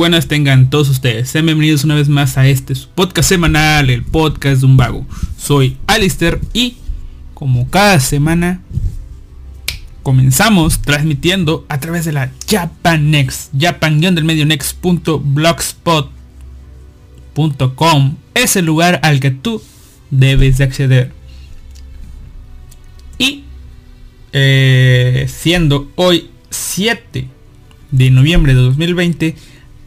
Buenas tengan todos ustedes. Sean bienvenidos una vez más a este podcast semanal, el podcast de un vago. Soy Alister y como cada semana comenzamos transmitiendo a través de la Japan Next, japan del medio next.blogspot.com. Es el lugar al que tú debes de acceder. Y eh, siendo hoy 7 de noviembre de 2020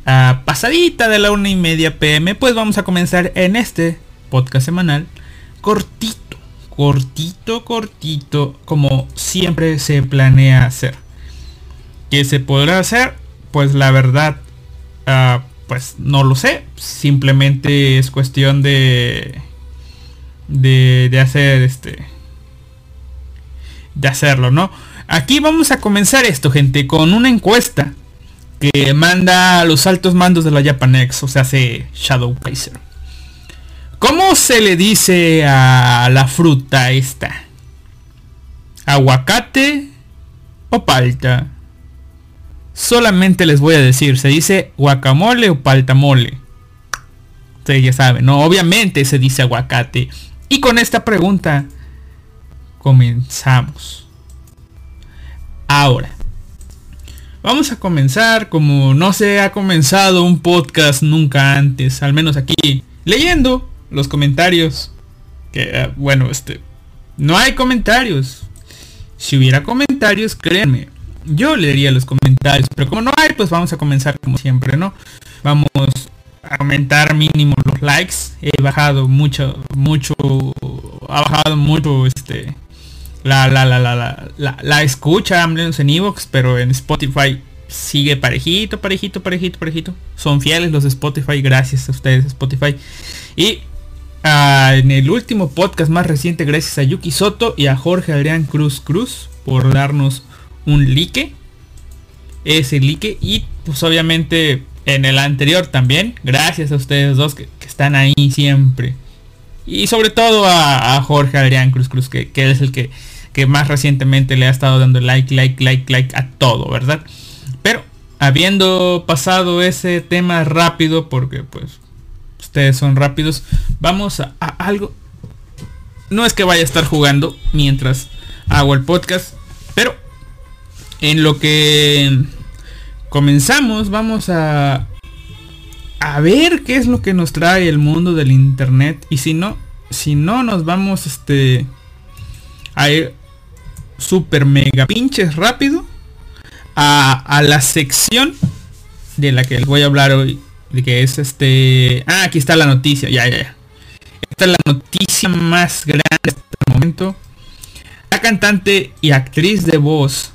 a pasadita de la una y media pm pues vamos a comenzar en este podcast semanal cortito cortito cortito como siempre se planea hacer. Que se podrá hacer pues la verdad uh, pues no lo sé simplemente es cuestión de, de hacer este de hacerlo no Aquí vamos a comenzar esto, gente, con una encuesta que manda a los altos mandos de la Japanex, o sea, hace Shadow Pacer. ¿Cómo se le dice a la fruta esta? ¿Aguacate o palta? Solamente les voy a decir, se dice guacamole o paltamole. Ustedes ya saben, ¿no? Obviamente se dice aguacate. Y con esta pregunta comenzamos. Ahora, vamos a comenzar como no se ha comenzado un podcast nunca antes, al menos aquí, leyendo los comentarios. Que eh, bueno, este, no hay comentarios. Si hubiera comentarios, créanme, yo leería los comentarios, pero como no hay, pues vamos a comenzar como siempre, ¿no? Vamos a aumentar mínimo los likes. He bajado mucho, mucho, ha bajado mucho este la, la, la, la, la, la escucha, en Evox, pero en Spotify sigue parejito, parejito, parejito, parejito. Son fieles los de Spotify, gracias a ustedes Spotify. Y uh, en el último podcast más reciente, gracias a Yuki Soto y a Jorge Adrián Cruz Cruz por darnos un like. Ese like. Y pues obviamente en el anterior también, gracias a ustedes dos que, que están ahí siempre. Y sobre todo a, a Jorge Adrián Cruz Cruz, que, que es el que que más recientemente le ha estado dando like, like, like, like a todo, ¿verdad? Pero habiendo pasado ese tema rápido, porque pues ustedes son rápidos, vamos a, algo. No es que vaya a estar jugando mientras hago el podcast, pero en lo que comenzamos vamos a a ver qué es lo que nos trae el mundo del internet y si no si no nos vamos este a ir super mega pinches rápido a, la sección de la que les voy a hablar hoy. De que es este... Ah, aquí está la noticia. Ya, ya, ya. Esta es la noticia más grande hasta momento. La cantante y actriz de voz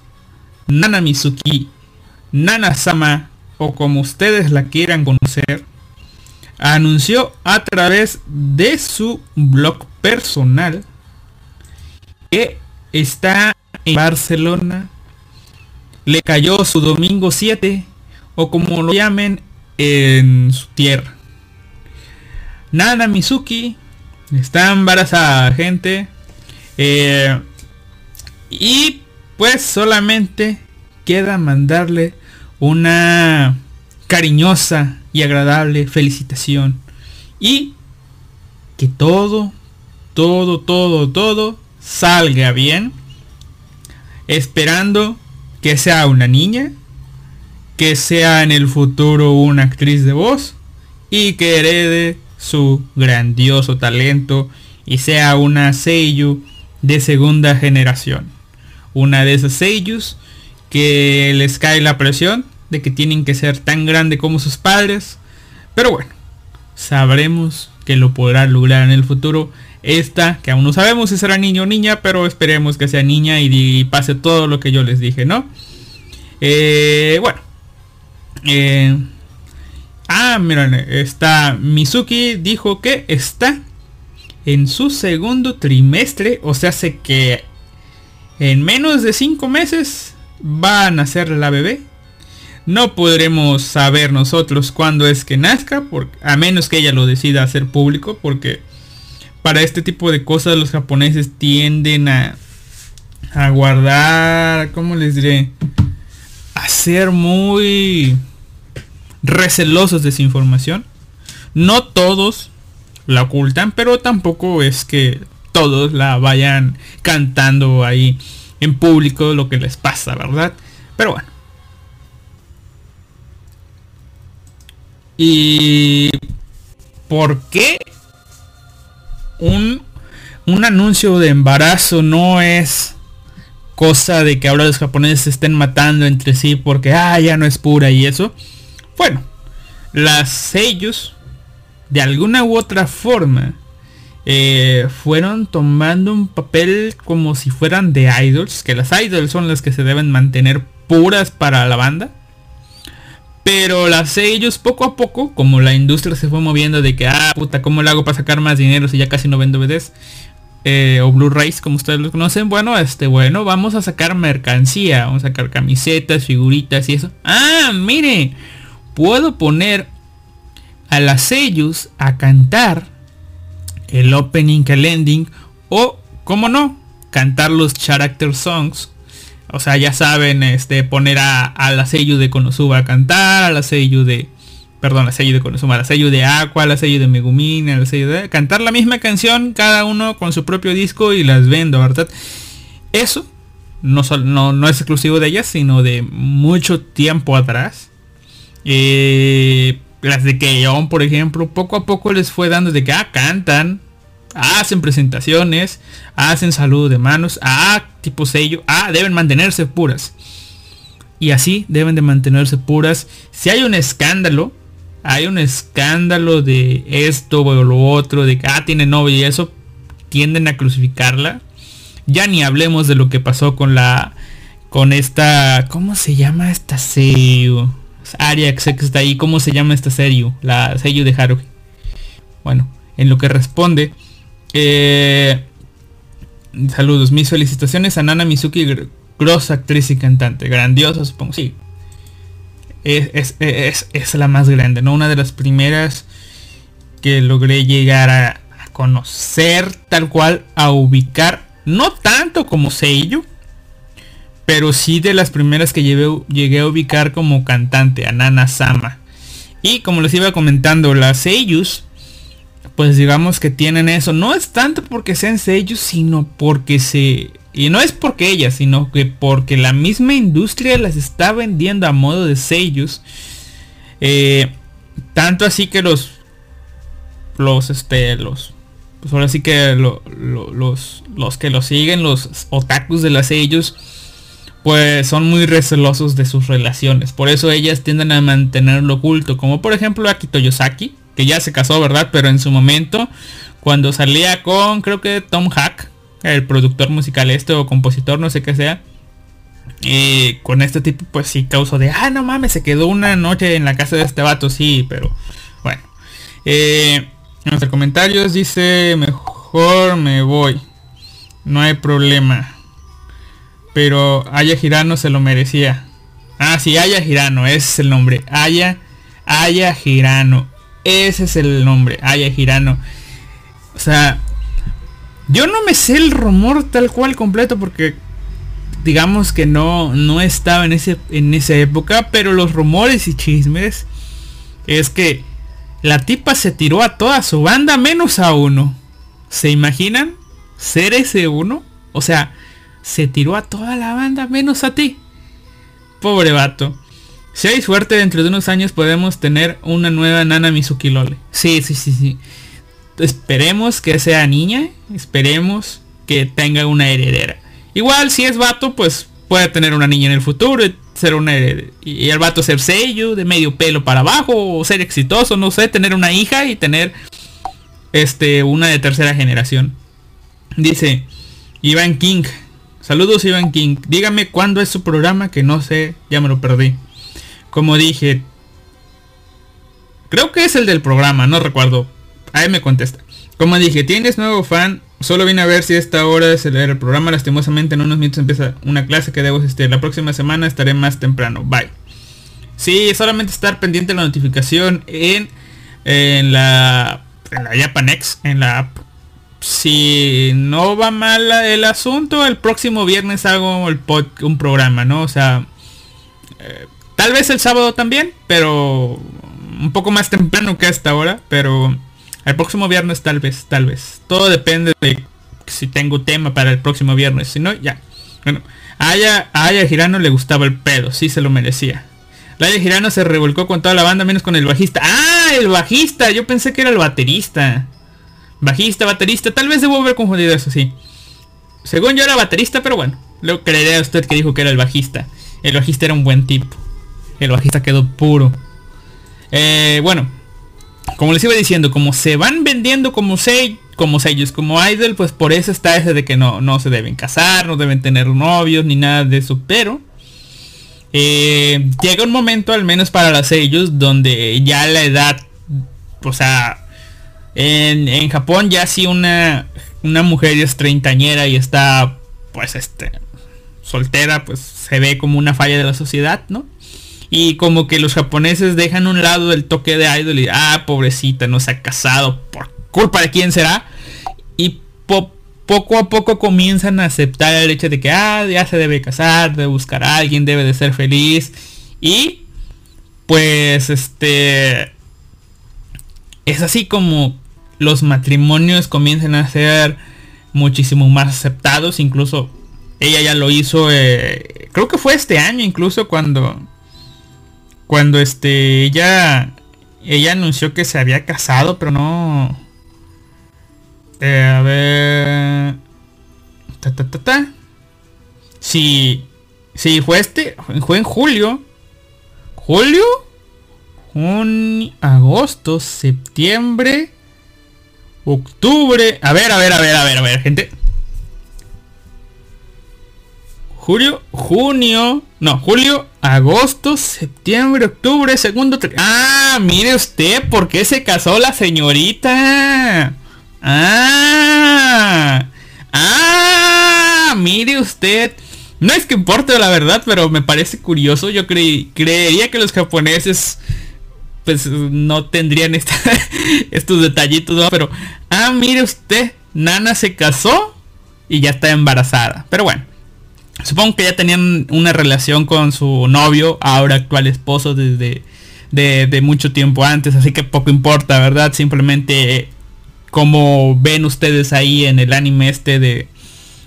Nana Mizuki, Nana Sama, o como ustedes la quieran conocer, anunció a través de su blog personal que está Barcelona. Le cayó su domingo 7 o como lo llamen en su tierra. Nana Mizuki está embarazada, gente. Eh, y pues solamente queda mandarle una cariñosa y agradable felicitación. Y que todo, todo, todo, todo salga bien, esperando que sea una niña, que sea en el futuro una actriz de voz y que herede su grandioso talento y sea una Seiyu de segunda generación. Una de esas Seiyus que les cae la presión de que tienen que ser tan grande como sus padres. Pero bueno, sabremos que lo podrá lograr en el futuro esta, que aún no sabemos si será niño o niña, pero esperemos que sea niña y, pase todo lo que yo les dije, ¿no? Eh, bueno. Eh, ah, miren, está Mizuki dijo que está en su segundo trimestre, o sea, hace que en menos de cinco meses va a nacer la bebé. No podremos saber nosotros cuándo es que nazca, a menos que ella lo decida hacer público, porque para este tipo de cosas los japoneses tienden a, a guardar, ¿cómo les diré? A ser muy recelosos de esa información. No todos la ocultan, pero tampoco es que todos la vayan cantando ahí en público lo que les pasa, ¿verdad? Pero bueno. ¿Y por qué un, un anuncio de embarazo no es cosa de que ahora los japoneses se estén matando entre sí porque ah, ya no es pura y eso? Bueno, las sellos de alguna u otra forma eh, fueron tomando un papel como si fueran de idols, que las idols son las que se deben mantener puras para la banda. Pero las sellos poco a poco, como la industria se fue moviendo de que, ah, puta, ¿cómo le hago para sacar más dinero si ya casi no vendo DVDs? Eh, o Blu-rays, como ustedes lo conocen. Bueno, este, bueno, vamos a sacar mercancía. Vamos a sacar camisetas, figuritas y eso. Ah, mire, puedo poner a las sellos a cantar el opening, el ending o, como no, cantar los character songs. O sea, ya saben, este, poner a, a la sello de Konosuba a cantar, a la sello de, perdón, la sello de Konosuba, a la sello de Aqua, a la sello de Megumin, a la sello de, cantar la misma canción, cada uno con su propio disco y las vendo, ¿verdad? Eso no, es exclusivo de ellas, sino de mucho tiempo atrás. Eh, las de Keyon, por ejemplo, poco a poco les fue dando de que ah, cantan, hacen presentaciones, hacen saludo de manos, ah, tipo sello, ah, deben mantenerse puras. Y así deben de mantenerse puras. Si hay un escándalo, hay un escándalo de esto o lo otro, de que ah, tiene novio y eso, tienden a crucificarla. Ya ni hablemos de lo que pasó con la con esta ¿cómo se llama esta sello? Aria que está ahí, ¿cómo se llama esta sello? La sello de Haruhi. Bueno, en lo que responde eh, saludos, mis felicitaciones a Nana Mizuki, grosa actriz y cantante, grandiosa supongo, sí. Es, la más grande, ¿no? Una de las primeras que logré llegar a, conocer tal cual, a ubicar, no tanto como Seiyu, pero sí de las primeras que llegué a ubicar como cantante, a Nana Sama. Y como les iba comentando, las Seiyus pues digamos que tienen eso. No es tanto porque sean sellos, sino porque se... Y no es porque ellas, sino que porque la misma industria las está vendiendo a modo de sellos. Eh, tanto así que los... Los, este, los... Pues ahora sí que los, los que lo siguen, los otakus de las sellos, pues son muy recelosos de sus relaciones. Por eso ellas tienden a mantenerlo oculto. Como por ejemplo Akito Yosaki que ya se casó, ¿verdad? Pero en su momento, cuando salía con, creo que Tom Hack, el productor musical este o compositor, no sé qué sea, y con este tipo, pues sí causó de, ah, no mames, se quedó una noche en la casa de este vato, sí, pero bueno. Eh, en los comentarios dice, mejor me voy, no hay problema. Pero Aya Girano se lo merecía. Ah, sí, Aya Girano, ese es el nombre. Aya, Aya Girano. Ese es el nombre, Aya Girano. O sea, yo no me sé el rumor tal cual completo porque digamos que no, no estaba en, ese, en esa época, pero los rumores y chismes es que la tipa se tiró a toda su banda menos a uno. ¿Se imaginan? Ser ese uno. O sea, se tiró a toda la banda menos a ti. Pobre vato. Si hay suerte, dentro de unos años podemos tener una nueva Nana Mizuki Lole. Sí, sí, sí, sí. Esperemos que sea niña. Esperemos que tenga una heredera. Igual si es vato, pues puede tener una niña en el futuro. Ser una y el vato ser sello, de medio pelo para abajo, o ser exitoso, no sé, tener una hija y tener este una de tercera generación. Dice Iván King. Saludos Iván King. Dígame cuándo es su programa que no sé, ya me lo perdí. Como dije, creo que es el del programa, no recuerdo. Ahí me contesta. Como dije, tienes nuevo fan. Solo vine a ver si esta hora es el programa. Lastimosamente en unos minutos empieza una clase que debo asistir. La próxima semana estaré más temprano. Bye. Sí, solamente estar pendiente de la notificación en, la en la en la app. Si no va mal el asunto, el próximo viernes hago el un programa, ¿no? O sea, eh, Tal vez el sábado también, pero un poco más temprano que hasta ahora, pero el próximo viernes tal vez, tal vez. Todo depende de si tengo tema para el próximo viernes. Si no, ya. Bueno, a Aya, Girano le gustaba el pedo, sí se lo merecía. Aya Girano se revolcó con toda la banda menos con el bajista. ¡Ah! El bajista. Yo pensé que era el baterista. Bajista, baterista. Tal vez debo haber confundido eso, sí. Según yo era baterista, pero bueno. Lo creeré a usted que dijo que era el bajista. El bajista era un buen tipo. El bajista quedó puro. Eh, bueno. Como les iba diciendo, como se van vendiendo como se como sellos, como idol, pues por eso está ese de que no, no se deben casar, no deben tener novios, ni nada de eso. Pero eh, llega un momento, al menos para los sellos, donde ya la edad, o sea, en, en Japón ya si una, una mujer es treintañera y está, pues, este, soltera, pues se ve como una falla de la sociedad, ¿no? Y como que los japoneses dejan un lado del toque de idol y, ah, pobrecita, no se ha casado por culpa de quién será. Y poco a poco comienzan a aceptar el hecho de que ah, ya se debe casar, debe buscar a alguien, debe de ser feliz. Y pues este es así como los matrimonios comienzan a ser muchísimo más aceptados. Incluso ella ya lo hizo, eh, creo que fue este año incluso cuando cuando este ella ella anunció que se había casado, pero no eh, a ver. Ta, ta, ta, ta. Si, si fue este, fue en julio. Julio, junio, agosto, septiembre, octubre. A ver, a ver, a ver, a ver, a ver, gente. Julio, junio, no, julio, agosto, septiembre, octubre, segundo. Ah, mire usted, ¿por qué se casó la señorita? Ah, ah, mire usted. No es que importe la verdad, pero me parece curioso. Yo creí, creería que los japoneses pues no tendrían estos detallitos. Pero, ah, mire usted, Nana se casó y ya está embarazada. Pero bueno, supongo que ya tenían una relación con su novio, ahora actual esposo, desde de, mucho tiempo antes, así que poco importa, ¿verdad? Simplemente como ven ustedes ahí en el anime este de...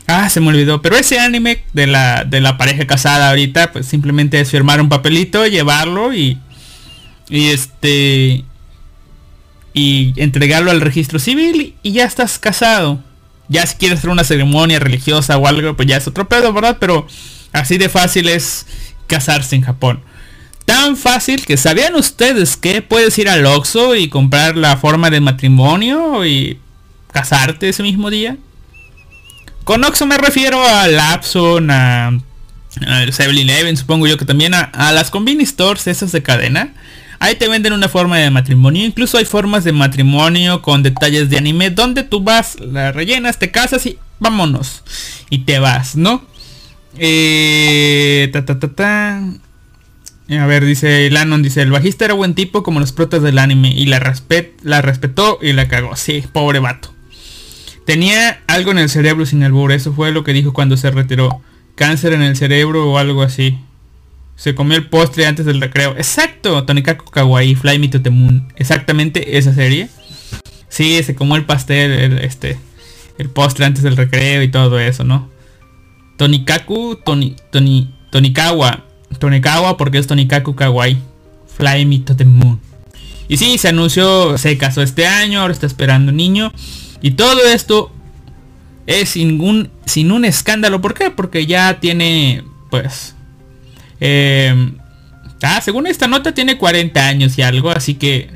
Ah, se me olvidó. Pero ese anime de la, de la pareja casada ahorita, pues simplemente es firmar un papelito, llevarlo y... Y este... Y entregarlo al registro civil y ya estás casado. Ya si quieres hacer una ceremonia religiosa o algo, pues ya es otro pedo, ¿verdad? Pero así de fácil es casarse en Japón. Tan fácil que sabían ustedes que puedes ir al Oxxo y comprar la forma de matrimonio y casarte ese mismo día. Con Oxxo me refiero a Lapson, a, a 7-Eleven, supongo yo que también a, a, las convenience stores esas de cadena. Ahí te venden una forma de matrimonio. Incluso hay formas de matrimonio con detalles de anime donde tú vas, la rellenas, te casas y vámonos. Y te vas, ¿no? Eh, ta, ta, ta, ta. A ver, dice Lanon, dice, el bajista era buen tipo como los protas del anime y la, respet la respetó y la cagó. Sí, pobre vato. Tenía algo en el cerebro sin albur, eso fue lo que dijo cuando se retiró. Cáncer en el cerebro o algo así. Se comió el postre antes del recreo. Exacto, Tonikaku Kawaii, Fly Me to the Moon. Exactamente esa serie. Sí, se comió el pastel, el, este, el postre antes del recreo y todo eso, ¿no? Tonikaku, Toni, Toni, Tonikawa Tonikawa porque es Tonikaku Kawaii. Fly Me to the Moon. Y sí, se anunció, se casó este año, ahora está esperando un niño. Y todo esto es sin un, sin un escándalo. ¿Por qué? Porque ya tiene, pues... Eh, ah, según esta nota tiene 40 años y algo, así que...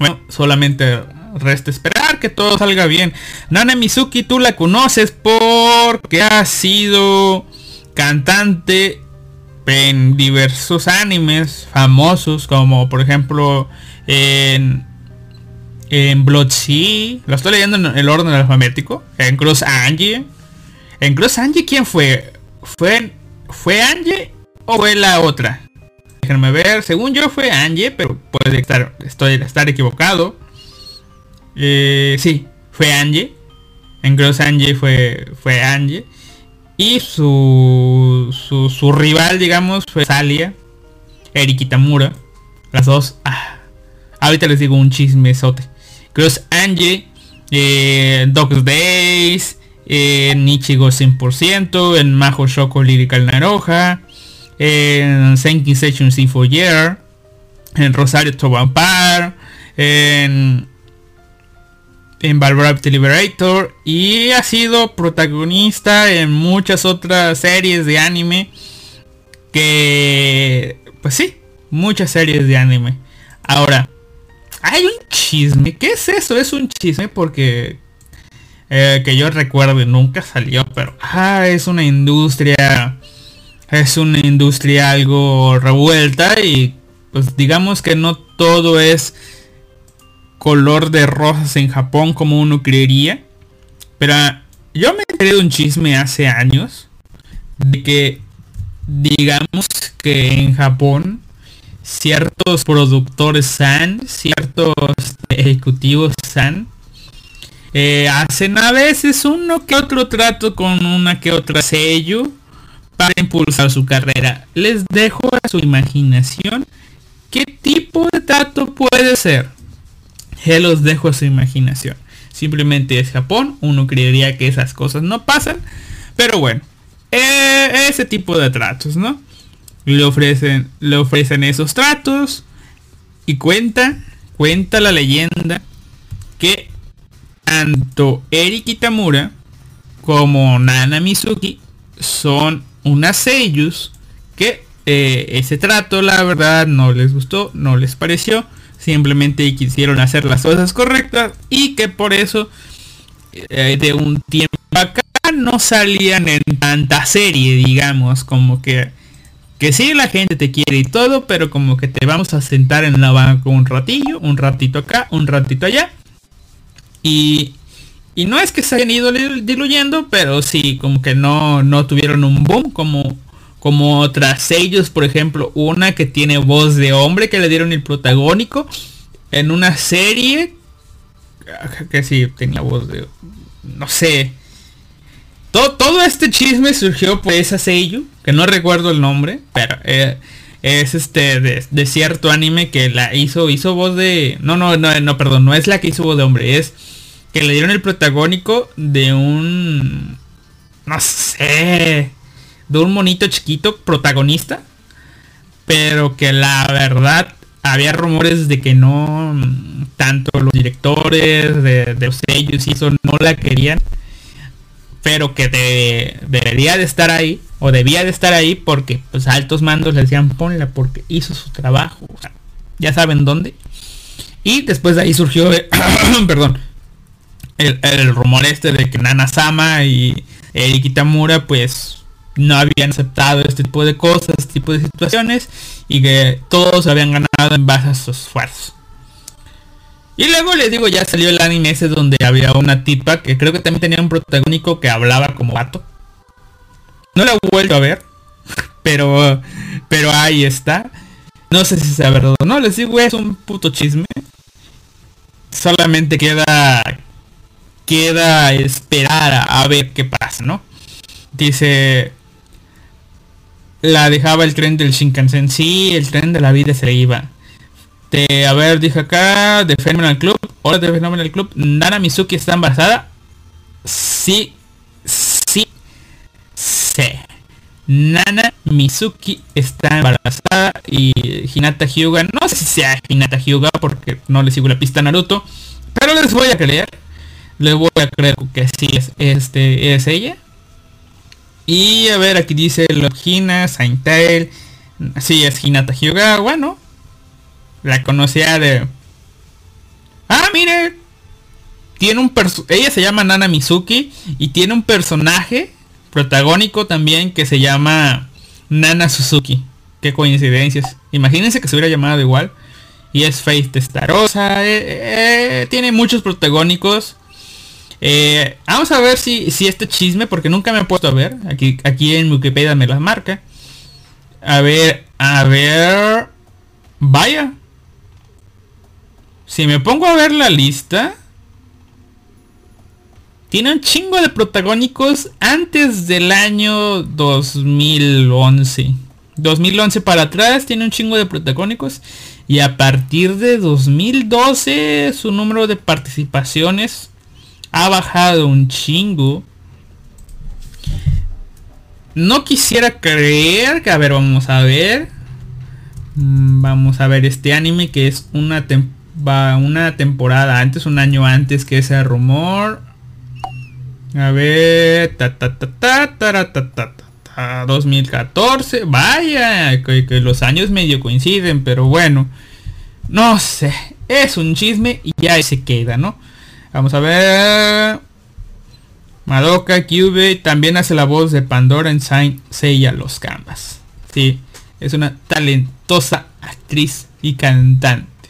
Bueno, solamente resta esperar que todo salga bien. Nana Mizuki, tú la conoces porque ha sido cantante en diversos animes famosos como por ejemplo en en Blood Sea lo estoy leyendo en el orden alfabético en Cross Angie. En Cross Angie quién fue fue fue Angie o fue la otra déjenme ver según yo fue Angie pero puede estar estoy estar equivocado eh, sí fue Angie en Cross Angie fue fue Angie y su, su, rival, digamos, fue Salia. Eri Kitamura. Las dos. Ah, ahorita les digo un chismesote. Cross Angie. Eh, Dog's Days. En Ichigo 100%. En Majo Shoko Lyrical Naroja. En Senki Session Sinfo Year. En Rosario to Vampire. En en Valorant Liberator y ha sido protagonista en muchas otras series de anime que pues sí, muchas series de anime. Ahora, hay un chisme, ¿qué es eso? Es un chisme porque eh, que yo recuerdo nunca salió, pero ah, es una industria es una industria algo revuelta y pues digamos que no todo es color de rosas en Japón como uno creería. Pero yo me he de un chisme hace años de que digamos que en Japón ciertos productores san, ciertos ejecutivos san, eh, hacen a veces uno que otro trato con una que otra sello para impulsar su carrera. Les dejo a su imaginación qué tipo de trato puede ser. Ya los dejo a su imaginación. Simplemente es Japón. Uno creería que esas cosas no pasan. Pero bueno. Eh, ese tipo de tratos, ¿no? Le ofrecen, le ofrecen esos tratos. Y cuenta, cuenta la leyenda que tanto Eri Kitamura como Nana Mizuki son unas sellos que eh, ese trato la verdad no les gustó, no les pareció simplemente quisieron hacer las cosas correctas y que por eso eh, de un tiempo acá no salían en tanta serie, digamos, como que que sí la gente te quiere y todo, pero como que te vamos a sentar en la banca un ratillo, un ratito acá, un ratito allá. Y, y no es que se hayan ido diluyendo, pero sí, como que no, no tuvieron un boom como como otras ellos, por ejemplo, una que tiene voz de hombre que le dieron el protagónico en una serie que sí tenía voz de no sé. Todo, todo este chisme surgió por esa sello, que no recuerdo el nombre, pero eh, es este de, cierto anime que la hizo hizo voz de no no no no perdón, no es la que hizo voz de hombre, es que le dieron el protagónico de un no sé, de un monito chiquito protagonista, pero que la verdad había rumores de que no, tanto los directores de, los y eso no la querían, pero que debería de estar ahí, o debía de estar ahí porque pues altos mandos le decían ponla porque hizo su trabajo, ya saben dónde. Y después de ahí surgió, perdón, el, rumor este de que Nana Sama y Eriki Tamura pues no habían aceptado este tipo de cosas, este tipo de situaciones y que todos habían ganado en base a sus esfuerzos. Y luego les digo, ya salió el anime ese donde había una tipa que creo que también tenía un protagónico que hablaba como gato. No la he vuelto a ver, pero pero ahí está. No sé si sea verdad o no, les digo, es un puto chisme. Solamente queda queda esperar a ver qué pasa, ¿no? Dice la dejaba el tren del Shinkansen. Sí, el tren de la vida se iba. De, a ver, dije acá, de Phenomenal Club. Hola de Phenomenal Club. Nana Mizuki está embarazada. Sí, sí, sí. Nana Mizuki está embarazada y Hinata Hyuga, no sé si sea Hinata Hyuga porque no le sigo la pista a Naruto, pero les voy a creer, les voy a creer que sí es, este, es ella. Y a ver, aquí dice Logina, Saintail. Sí, es Hinata Hyuga. Bueno, la conocía de... Ah, mire. Tiene un Ella se llama Nana Mizuki y tiene un personaje protagónico también que se llama Nana Suzuki. Qué coincidencias. Imagínense que se hubiera llamado igual. Y es Faith Testarosa. Eh, eh, tiene muchos protagónicos. Eh, vamos a ver si, si este chisme, porque nunca me he puesto a ver. Aquí, aquí en Wikipedia me las marca. A ver, a ver. Vaya. Si me pongo a ver la lista. Tiene un chingo de protagónicos antes del año 2011. 2011 para atrás tiene un chingo de protagónicos. Y a partir de 2012 su número de participaciones ha bajado un chingo. No quisiera creer que, a ver, vamos a ver. Mm, vamos a ver este anime que es una, una temporada antes, un año antes que ese rumor. A ver, ta ta ta ta ta ta ta ta 2014. Vaya, que los años medio coinciden, pero bueno. No sé, es un chisme y ya se queda, ¿no? Vamos a ver. Madoka Cube también hace la voz de Pandora en Saint Seiya Los Canvas. Sí, es una talentosa actriz y cantante.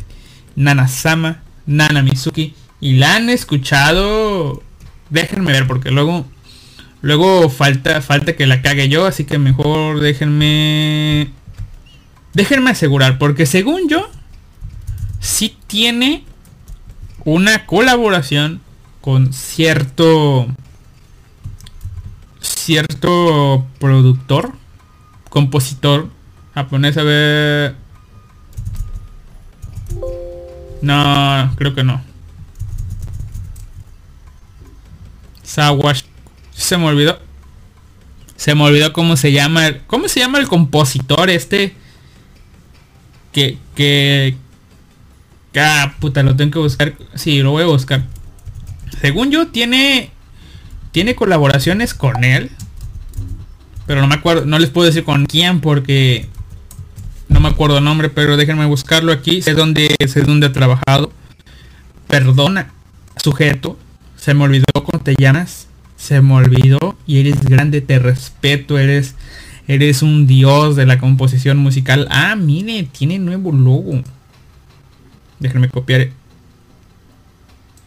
Nana Sama, Nana Mizuki. Y la han escuchado. Déjenme ver porque luego. Luego falta, falta que la cague yo. Así que mejor déjenme. Déjenme asegurar. Porque según yo. Sí tiene una colaboración con cierto cierto productor, compositor japonés, a ver... No, creo que no. Sawash. Se me olvidó. Se me olvidó cómo se llama. ¿Cómo se llama el compositor este? Que, que... Ah, puta, lo tengo que buscar. Sí, lo voy a buscar. Según yo, tiene tiene colaboraciones con él. Pero no me acuerdo, no les puedo decir con quién porque no me acuerdo el nombre, pero déjenme buscarlo aquí. Sé dónde, sé dónde ha trabajado. Perdona, sujeto. Se me olvidó cómo. Se me olvidó y eres grande, te respeto, eres eres un dios de la composición musical. Ah, mire, tiene nuevo logo. Déjenme copiar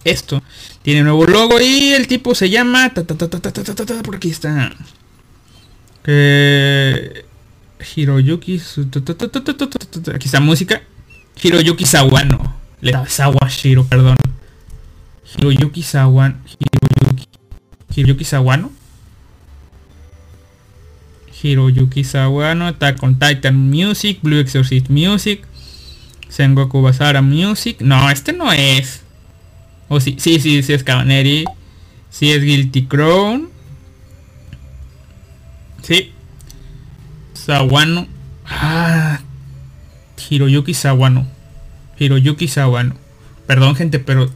esto. Tiene nuevo logo y el tipo se llama... por aquí está. Hiroyuki... Aquí está música. Hiroyuki Sawano. Sawashiro, perdón. Hiroyuki Sawano. Hiroyuki. Hiroyuki Sawano. Hiroyuki Sawano está con Titan Music, Blue Exorcist Music, Sengoku Basara Music. No, este no es. O sí, sí, sí, sí es Cabaneri. Sí es Guilty Crown. Sí. Sawano. Ah. Hiroyuki Sawano. Hiroyuki Sawano. Perdón gente, pero...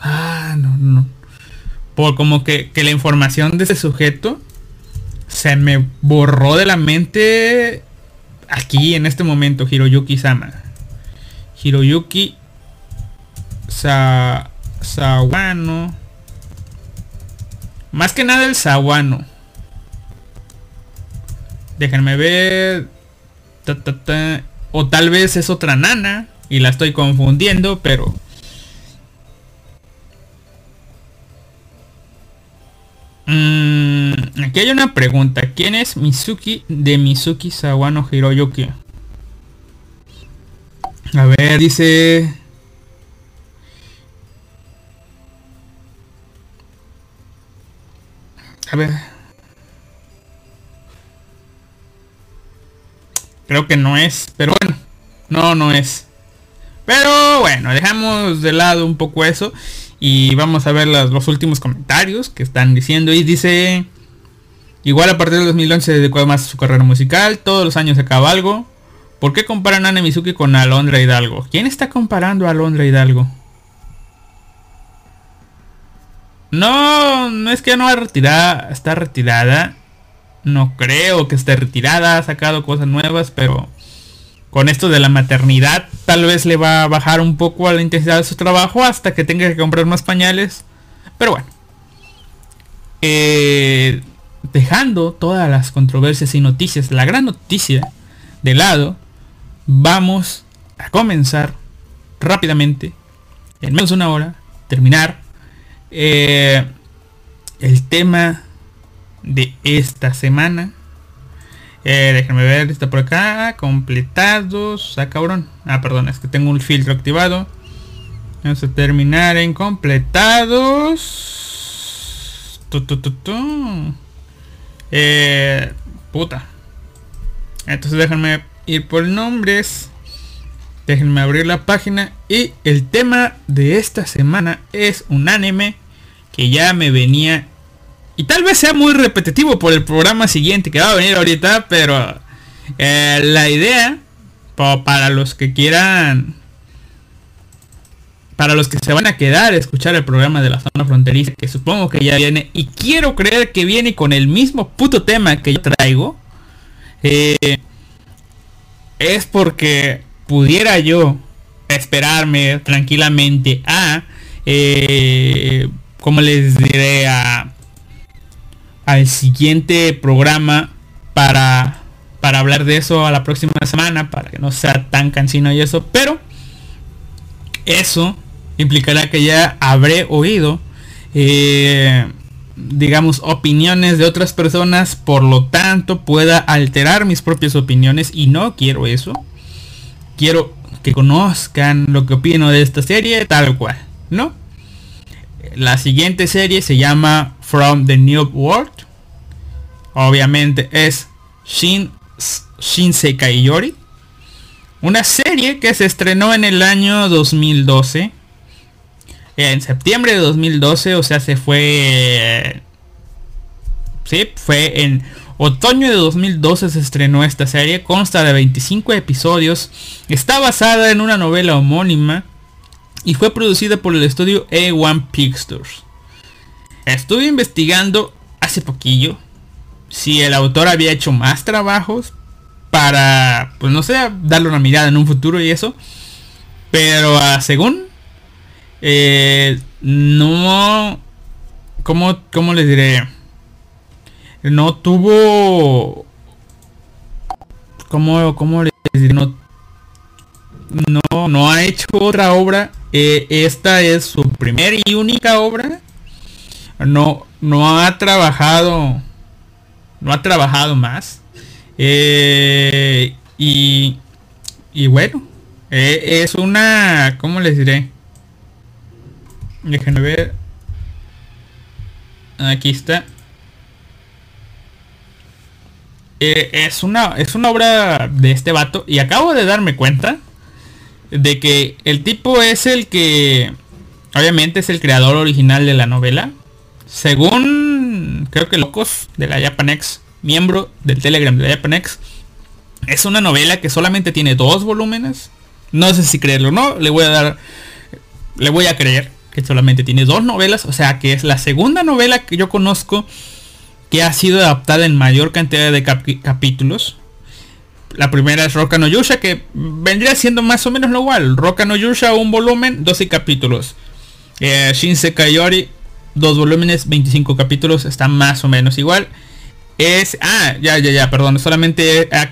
Ah, no, no. Por como que, que la información de ese sujeto se me borró de la mente aquí en este momento. Hiroyuki Sama. Hiroyuki Sa... Sawano. Más que nada el Sawano. Déjenme ver. O tal vez es otra nana. Y la estoy confundiendo, pero... Mm, aquí hay una pregunta. ¿Quién es Mizuki de Mizuki Sawano Hiroyuki? A ver, dice... A ver. Creo que no es, pero bueno, no, no es. Pero bueno, dejamos de lado un poco eso y vamos a ver los últimos comentarios que están diciendo. Y dice, igual a partir del 2011 se dedicó más a su carrera musical, todos los años acaba algo. ¿Por qué comparan a Nemizuki con Alondra Hidalgo? ¿Quién está comparando a Alondra Hidalgo? No, no es que no retirada, está retirada. No creo que esté retirada, ha sacado cosas nuevas, pero con esto de la maternidad tal vez le va a bajar un poco a la intensidad de su trabajo hasta que tenga que comprar más pañales. Pero bueno. Eh, dejando todas las controversias y noticias, la gran noticia de lado, vamos a comenzar rápidamente, en menos de una hora, terminar eh, el tema de esta semana. Eh, déjenme ver, está por acá. Completados. Ah, cabrón. Ah, perdón, es que tengo un filtro activado. Vamos a terminar en completados. Tu, tu, tu, eh, puta. Entonces déjenme ir por nombres. Déjenme abrir la página. Y el tema de esta semana es un anime que ya me venía. Y tal vez sea muy repetitivo por el programa siguiente que va a venir ahorita. Pero eh, la idea, para los que quieran para los que se van a quedar a escuchar el programa de la zona fronteriza, que supongo que ya viene, y quiero creer que viene con el mismo puto tema que yo traigo, eh, es porque pudiera yo esperarme tranquilamente a, eh, como les diré, a, al siguiente programa para, para hablar de eso a la próxima semana, para que no sea tan cansino y eso, pero eso implicará que ya habré oído, eh, digamos, opiniones de otras personas, por lo tanto pueda alterar mis propias opiniones y no quiero eso. Quiero que conozcan lo que opino de esta serie tal cual, ¿no? La siguiente serie se llama From the New World. Obviamente es Shin, Shinsekai Yori. Una serie que se estrenó en el año 2012 en septiembre de 2012, o sea, se fue... sí, fue en otoño de 2012 se estrenó esta serie, consta de 25 episodios, está basada en una novela homónima y fue producida por el estudio A1 Pictures. Estuve investigando hace poquillo si el autor había hecho más trabajos para, pues no sé, darle una mirada en un futuro y eso. Pero ah, según eh, no... ¿cómo, ¿Cómo les diré? No tuvo... ¿Cómo, cómo les diré? No, no, no ha hecho otra obra. Eh, esta es su primera y única obra. No, no ha trabajado. No ha trabajado más. Eh, y, y bueno, es una, ¿cómo les diré? Déjenme ver. Aquí está. Eh, es, una, es una obra de este vato. Y acabo de darme cuenta de que el tipo es el que... Obviamente es el creador original de la novela. Según creo que Locos de la Japanex, miembro del Telegram de la Japanex, es una novela que solamente tiene dos volúmenes. No sé si creerlo o no, le voy a dar, le voy a creer solamente tiene dos novelas, o sea que es la segunda novela que yo conozco que ha sido adaptada en mayor cantidad de capítulos. La primera es Roka no Yusha, que vendría siendo más o menos lo igual. Roka no Yusha, un volumen, 12 capítulos. Eh, Shinsekai Yori, dos volúmenes, 25 capítulos, está más o menos igual. Es, ah, ya, ya, ya, perdón, solamente ha,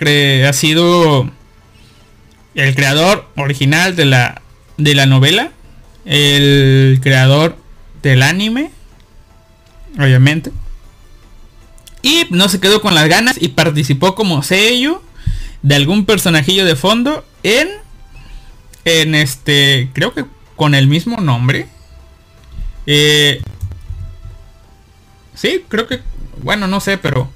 ha sido el creador original de la, de la novela el creador del anime, obviamente. Y no se quedó con las ganas y participó como sello de algún personajillo de fondo en en este creo que con el mismo nombre. Eh, sí creo que bueno no sé pero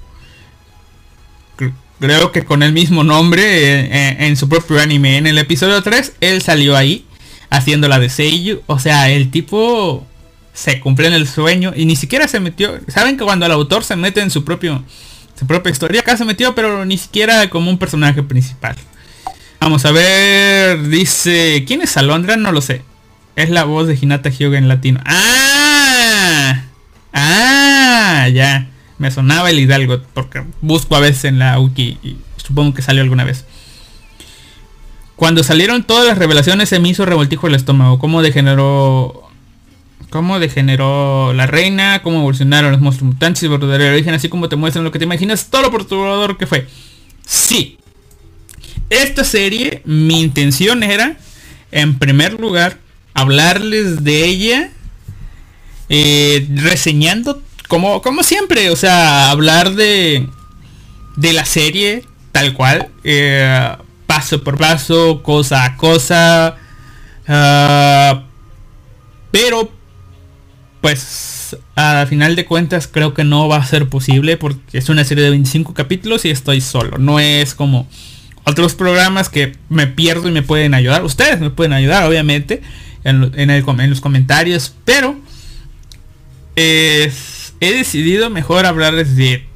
creo que con el mismo nombre eh, eh, en su propio anime. En el episodio 3 él salió ahí haciendo la de Seiyu. O sea, el tipo se cumplió en el sueño y ni siquiera se metió. Saben que cuando el autor se mete en su propio su propia historia, acá se metió, pero ni siquiera como un personaje principal. Vamos a ver, dice, ¿quién es Alondra? No lo sé. Es la voz de Hinata Hyuga en latino. ¡Ah! ¡Ah! Ya. Me sonaba el Hidalgo porque busco a veces en la Uki y supongo que salió alguna vez. Cuando salieron todas las revelaciones se me hizo revoltijo el estómago. Cómo degeneró. Cómo degeneró la reina. Cómo evolucionaron los monstruos mutantes y verdadero origen. Así como te muestran lo que te imaginas. Todo lo perturbador que fue. Sí. Esta serie, mi intención era, en primer lugar, hablarles de ella. Eh, reseñando como, como siempre. O sea, hablar de, de la serie tal cual. Eh, paso por paso, cosa a cosa. Ah, pero pues a final de cuentas creo que no va a ser posible porque es una serie de 25 capítulos y estoy solo. No es como otros programas que me pierdo y me pueden ayudar. Ustedes me pueden ayudar, obviamente, en, en los comentarios. Pero he decidido mejor hablarles de,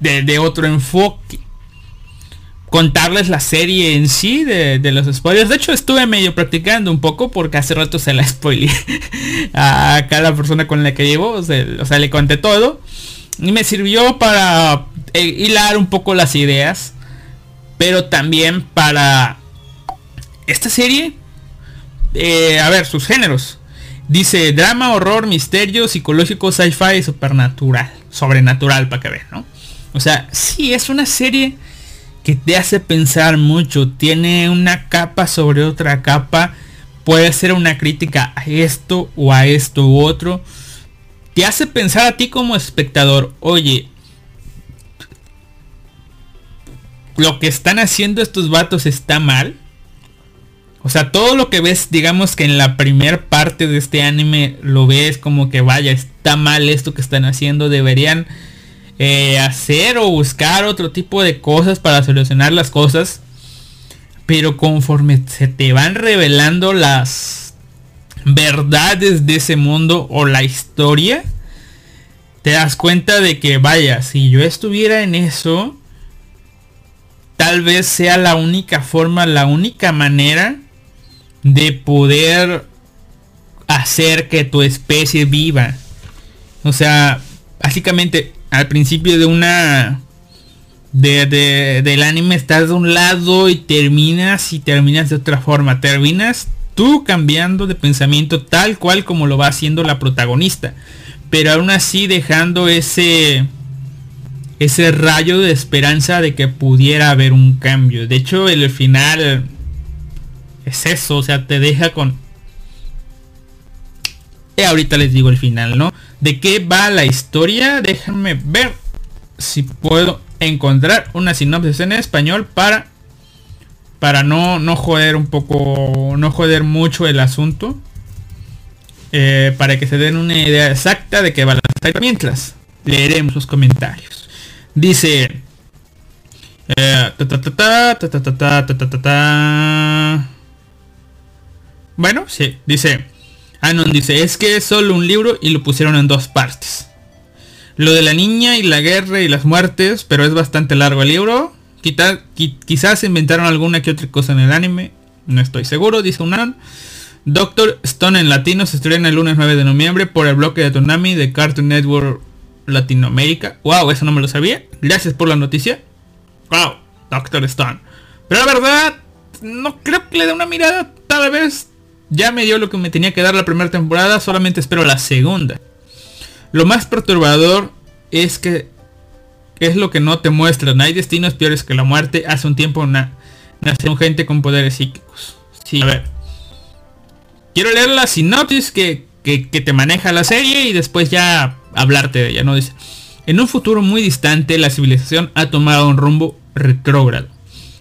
de, otro enfoque. Contarles la serie en sí de, los spoilers. De hecho, estuve medio practicando un poco porque hace rato se la spoilé a cada persona con la que llevo. O sea, o sea, le conté todo. Y me sirvió para eh, hilar un poco las ideas pero también para esta serie, eh, a ver, sus géneros. Dice drama, horror, misterio, psicológico, sci-fi, supernatural. Sobrenatural, para que vean, ¿no? O sea, sí, es una serie que te hace pensar mucho. Tiene una capa sobre otra capa. Puede ser una crítica a esto o a esto u otro. Te hace pensar a ti como espectador. Oye, lo que están haciendo estos vatos está mal. O sea, todo lo que ves, digamos que en la primer parte de este anime lo ves como que vaya, está mal esto que están haciendo. Deberían eh, hacer o buscar otro tipo de cosas para solucionar las cosas. Pero conforme se te van revelando las verdades de ese mundo o la historia, te das cuenta de que vaya, si yo estuviera en eso, tal vez sea la única forma, la única manera de poder hacer que tu especie viva. O sea, básicamente al principio de una de, del anime estás de un lado y terminas y terminas de otra forma. Terminas tú cambiando de pensamiento tal cual como lo va haciendo la protagonista. Pero aún así dejando ese ese rayo de esperanza de que pudiera haber un cambio. De hecho, el final es eso, o sea, te deja con... Y ahorita les digo el final, ¿no? ¿De qué va la historia? Déjenme ver si puedo encontrar una sinopsis en español para para no, no joder un poco, no joder mucho el asunto. Eh, para que se den una idea exacta de qué va la historia. Mientras, leeremos los comentarios. Dice... Bueno, sí, dice... Anon dice, es que es solo un libro y lo pusieron en dos partes. Lo de la niña y la guerra y las muertes, pero es bastante largo el libro. quizás inventaron alguna que otra cosa en el anime. No estoy seguro, dice Unan. Doctor Stone en latino se estrena el lunes 9 de noviembre por el bloque de Tsunami de Cartoon Network Latinoamérica. Wow, eso no me lo sabía. Gracias por la noticia. Wow, Doctor Stone. Pero la verdad, no creo que le dé una mirada. Tal vez ya me dio lo que me tenía que dar la primera temporada. Solamente espero la segunda. Lo más perturbador es que es lo que no te muestran. Hay destinos peores que la muerte. Hace un tiempo una, nació gente con poderes psíquicos. Sí, a ver. Quiero leer la sinopsis que, que te maneja la serie y después ya hablarte de ella, ¿no? Dice, en un futuro muy distante la civilización ha tomado un rumbo retrógrado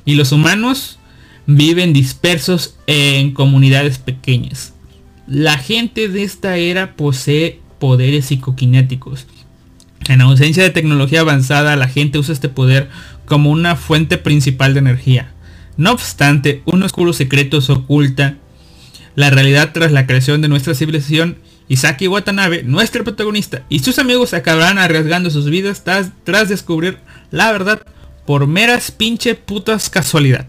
y los humanos viven dispersos en comunidades pequeñas. La gente de esta era posee poderes psicoquinéticos. En ausencia de tecnología avanzada, la gente usa este poder como una fuente principal de energía. No obstante, un oscuro secreto se oculta la realidad tras la creación de nuestra civilización Isaki Watanabe, nuestro protagonista, y sus amigos acabarán arriesgando sus vidas tras, descubrir la verdad por meras pinche putas casualidad.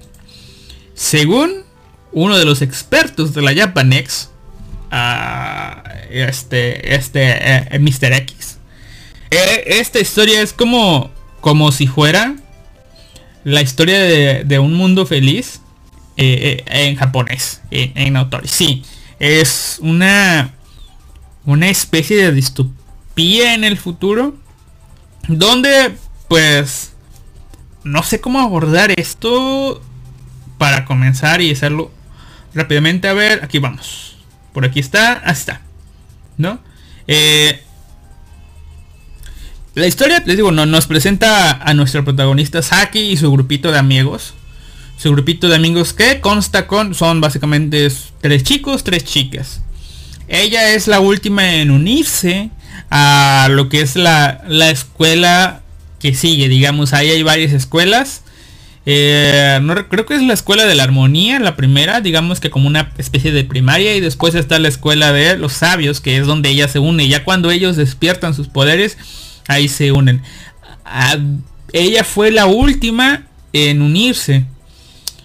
Según uno de los expertos de la Japanex, uh, este, este, eh, Mr. X, eh, esta historia es como, como si fuera la historia de, un mundo feliz eh, en japonés, en, en. Sí, es una una especie de distopía en el futuro. Donde, pues, no sé cómo abordar esto para comenzar y hacerlo rápidamente. A ver, aquí vamos. Por aquí está, hasta. ¿No? Eh, la historia, les digo, no, nos presenta a nuestro protagonista Saki y su grupito de amigos. Su grupito de amigos que consta con, son básicamente tres chicos, tres chicas. ella es la última en unirse a lo que es la, la escuela que sigue, digamos, ahí hay varias escuelas. Eh, no, creo que es la escuela de la armonía, la primera, digamos que como una especie de primaria y después está la escuela de los sabios, que es donde ella se une. Ya cuando ellos despiertan sus poderes, ahí se unen. ella fue la última en unirse.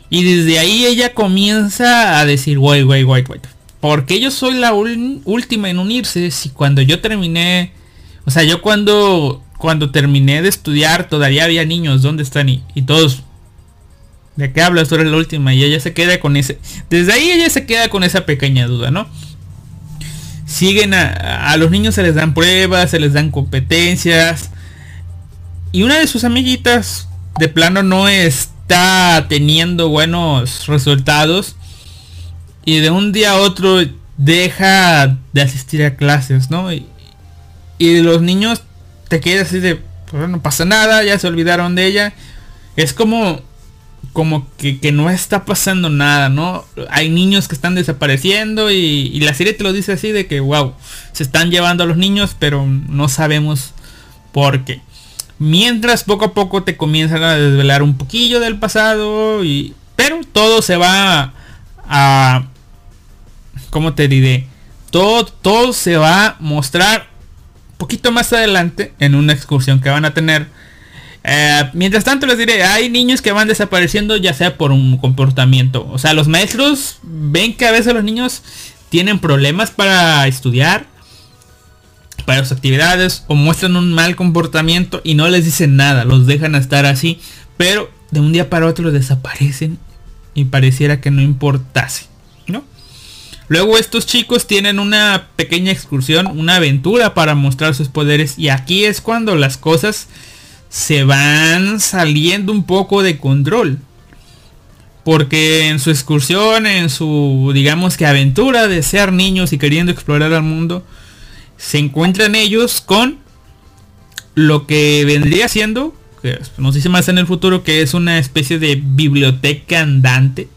Y desde ahí ella comienza a decir, wait, wait, wait, wait. Porque yo soy la última en unirse si cuando yo terminé, o sea, yo cuando cuando terminé de estudiar todavía había niños, ¿dónde están? Y, todos, ¿de qué hablas? Tú eres la última. Y ella se queda con ese, desde ahí ella se queda con esa pequeña duda, ¿no? Siguen a, a los niños se les dan pruebas, se les dan competencias. Y una de sus amiguitas de plano no está teniendo buenos resultados. Y de un día a otro deja de asistir a clases, ¿no? Y, los niños te quedas así de, pues no pasa nada, ya se olvidaron de ella. Es como, como que, que, no está pasando nada, ¿no? Hay niños que están desapareciendo y, la serie te lo dice así de que, wow, se están llevando a los niños, pero no sabemos por qué. Mientras poco a poco te comienzan a desvelar un poquillo del pasado y... Pero todo se va a... ¿Cómo te diré? Todo, todo se va a mostrar poquito más adelante en una excursión que van a tener. Eh, mientras tanto les diré, hay niños que van desapareciendo ya sea por un comportamiento. O sea, los maestros ven que a veces los niños tienen problemas para estudiar, para sus actividades, o muestran un mal comportamiento y no les dicen nada, los dejan estar así. Pero de un día para otro desaparecen y pareciera que no importase. Luego estos chicos tienen una pequeña excursión, una aventura para mostrar sus poderes y aquí es cuando las cosas se van saliendo un poco de control. Porque en su excursión, en su, digamos que aventura de ser niños y queriendo explorar el mundo, se encuentran ellos con lo que vendría siendo, que nos dice más en el futuro, que es una especie de biblioteca andante.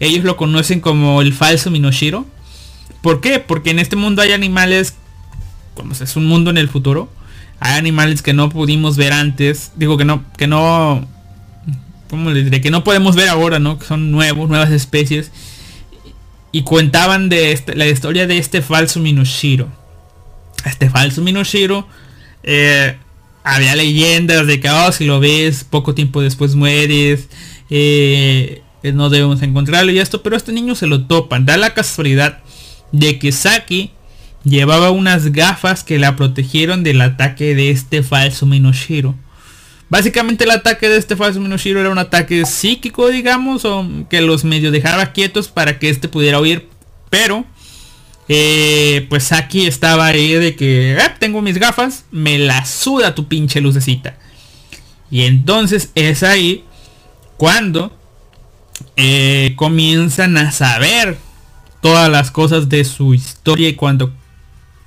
Ellos lo conocen como el falso Minoshiro. ¿Por qué? Porque en este mundo hay animales, como es un mundo en el futuro, hay animales que no pudimos ver antes, digo que no, que no, ¿cómo les diré? Que no podemos ver ahora, ¿no? Que son nuevos, nuevas especies. Y contaban de este, la historia de este falso Minoshiro. Este falso Minoshiro, eh, había leyendas de que oh, si lo ves, poco tiempo después mueres. Eh, no debemos encontrarlo y esto, pero este niño se lo topan. Da la casualidad de que Saki llevaba unas gafas que la protegieron del ataque de este falso Minoshiro. Básicamente el ataque de este falso Minoshiro era un ataque psíquico, digamos, o que los medio dejaba quietos para que este pudiera huir. Pero, eh, pues Saki estaba ahí de que, eh, tengo mis gafas, me la suda tu pinche lucecita. Y entonces es ahí cuando eh, comienzan a saber todas las cosas de su historia y cuando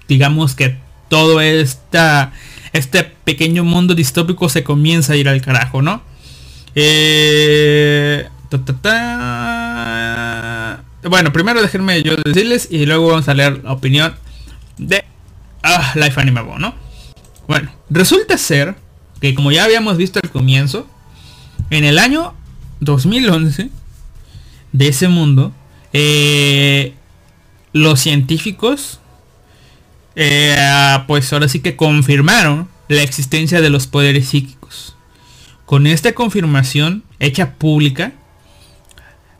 digamos que todo esta, este pequeño mundo distópico se comienza a ir al carajo, ¿no? Eh, bueno, primero déjenme yo decirles y luego vamos a leer la opinión de ah, Life Animable, ¿no? Bueno, resulta ser que como ya habíamos visto al comienzo, en el año 2011 de ese mundo, eh, los científicos, eh, pues ahora sí que confirmaron la existencia de los poderes psíquicos. Con esta confirmación hecha pública,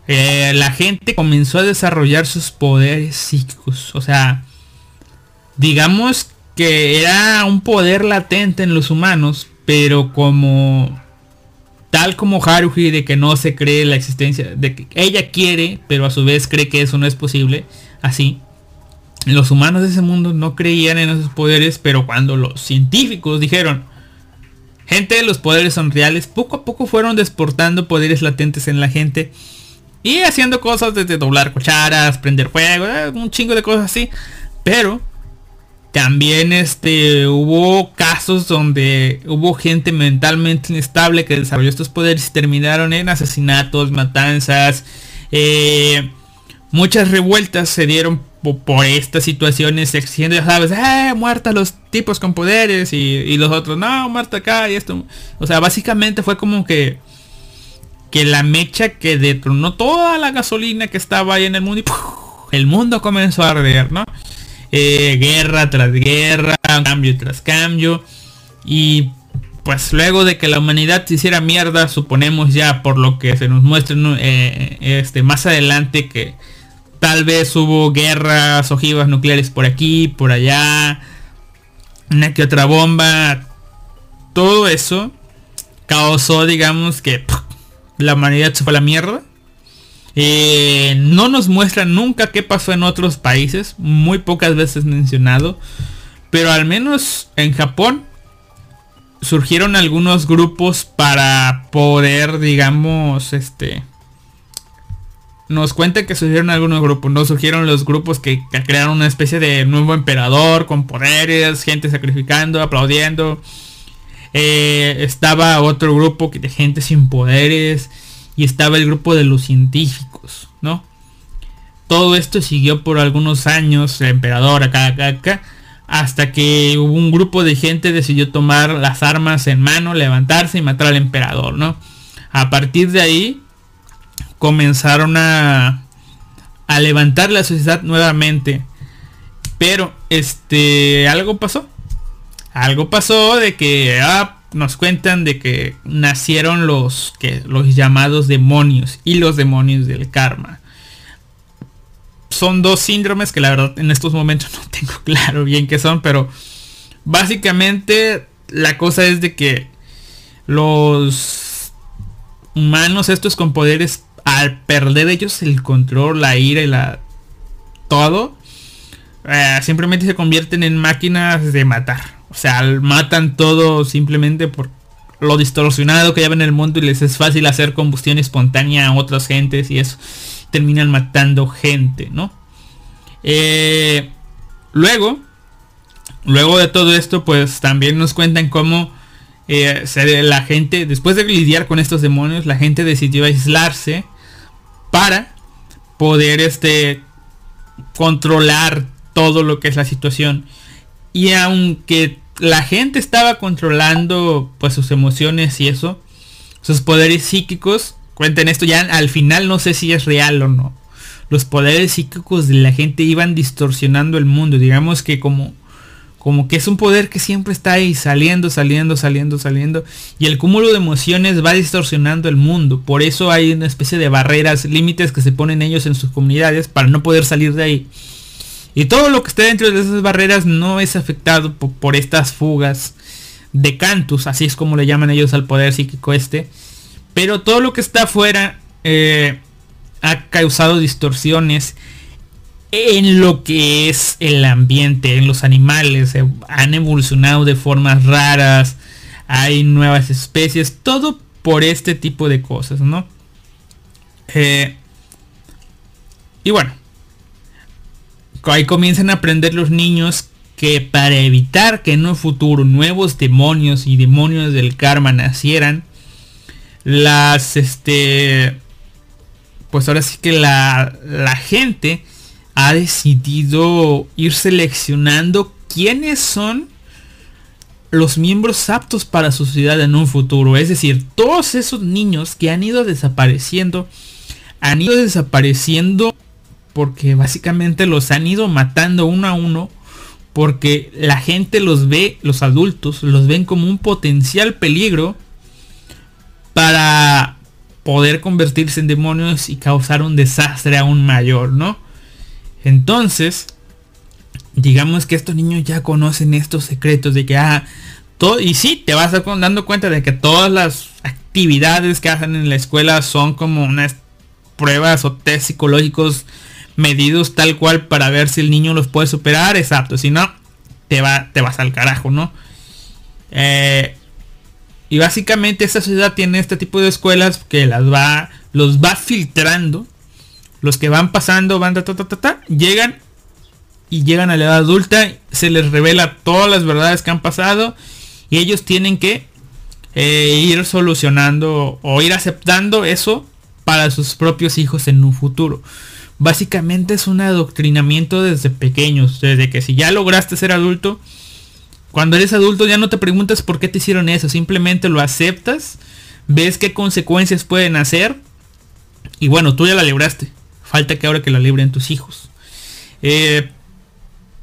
eh, la gente comenzó a desarrollar sus poderes psíquicos. O sea, digamos que era un poder latente en los humanos, pero como tal como Haruhi de que no se cree la existencia, de que ella quiere, pero a su vez cree que eso no es posible, así. Los humanos de ese mundo no creían en esos poderes, pero cuando los científicos dijeron, gente, los poderes son reales, poco a poco fueron desportando poderes latentes en la gente y haciendo cosas desde doblar cucharas, prender fuego, eh, un chingo de cosas así, pero también este, hubo casos donde hubo gente mentalmente inestable que desarrolló estos poderes y terminaron en asesinatos, matanzas. Eh, muchas revueltas se dieron por, estas situaciones exigiendo, ya sabes, eh, muerta los tipos con poderes y, los otros, no, muerta acá y esto. O sea, básicamente fue como que que la mecha que detronó toda la gasolina que estaba ahí en el mundo y el mundo comenzó a arder, ¿no? Eh, guerra tras guerra, cambio tras cambio y pues luego de que la humanidad se hiciera mierda, suponemos ya por lo que se nos muestra eh, este, más adelante que tal vez hubo guerras, ojivas nucleares por aquí, por allá, una que otra bomba, todo eso causó, digamos, que la humanidad se fue a la mierda. Eh, no nos muestra nunca qué pasó en otros países, muy pocas veces mencionado, pero al menos en Japón surgieron algunos grupos para poder, digamos, este... Nos cuenta que surgieron algunos grupos, no surgieron los grupos que, crearon una especie de nuevo emperador con poderes, gente sacrificando, aplaudiendo. Eh, estaba otro grupo de gente sin poderes y estaba el grupo de los científicos, ¿no? Todo esto siguió por algunos años, el emperador acá, acá, acá hasta que un grupo de gente decidió tomar las armas en mano, levantarse y matar al emperador, ¿no? A partir de ahí comenzaron a, a levantar la sociedad nuevamente. Pero este algo pasó. Algo pasó de que ah, nos cuentan de que nacieron los que los llamados demonios y los demonios del karma son dos síndromes que la verdad en estos momentos no tengo claro bien qué son, pero básicamente la cosa es de que los humanos estos con poderes al perder ellos el control, la ira y la todo, eh, simplemente se convierten en máquinas de matar. O sea, matan todo simplemente por lo distorsionado que lleva en el mundo y les es fácil hacer combustión espontánea a otras gentes y eso terminan matando gente, ¿no? Eh, luego, luego de todo esto, pues también nos cuentan cómo eh, la gente, después de lidiar con estos demonios, la gente decidió aislarse para poder este controlar todo lo que es la situación. Y aunque la gente estaba controlando pues sus emociones y eso, sus poderes psíquicos, cuenten esto ya al final no sé si es real o no. Los poderes psíquicos de la gente iban distorsionando el mundo. Digamos que como, como que es un poder que siempre está ahí saliendo, saliendo, saliendo, saliendo. Y el cúmulo de emociones va distorsionando el mundo. Por eso hay una especie de barreras, límites que se ponen ellos en sus comunidades para no poder salir de ahí. Y todo lo que esté dentro de esas barreras no es afectado por, estas fugas de cantus, así es como le llaman ellos al poder psíquico este. Pero todo lo que está afuera eh, ha causado distorsiones en lo que es el ambiente, en los animales. han evolucionado de formas raras. Hay nuevas especies. Todo por este tipo de cosas, ¿no? Eh, y bueno. Ahí comienzan a aprender los niños que para evitar que en un futuro nuevos demonios y demonios del karma nacieran, las, este, pues ahora sí que la, la gente ha decidido ir seleccionando quiénes son los miembros aptos para su sociedad en un futuro. Es decir, todos esos niños que han ido desapareciendo, han ido desapareciendo porque básicamente los han ido matando uno a uno. Porque la gente los ve, los adultos, los ven como un potencial peligro para poder convertirse en demonios y causar un desastre aún mayor, ¿no? Entonces, digamos que estos niños ya conocen estos secretos de que, ah, todo, y sí, te vas dando cuenta de que todas las actividades que hacen en la escuela son como unas pruebas o test psicológicos medidos tal cual para ver si el niño los puede superar, exacto, si no, te, va, te vas al carajo, ¿no? Eh, y básicamente esta sociedad tiene este tipo de escuelas que las va, los va filtrando. Los que van pasando, van ta, ta, ta, ta, llegan y llegan a la edad adulta, se les revela todas las verdades que han pasado y ellos tienen que eh, ir solucionando o ir aceptando eso para sus propios hijos en un futuro. básicamente es un adoctrinamiento desde pequeños, desde que si ya lograste ser adulto, cuando eres adulto ya no te preguntas por qué te hicieron eso, simplemente lo aceptas, ves qué consecuencias pueden hacer y bueno, tú ya la libraste. Falta que ahora que la libren tus hijos. Eh,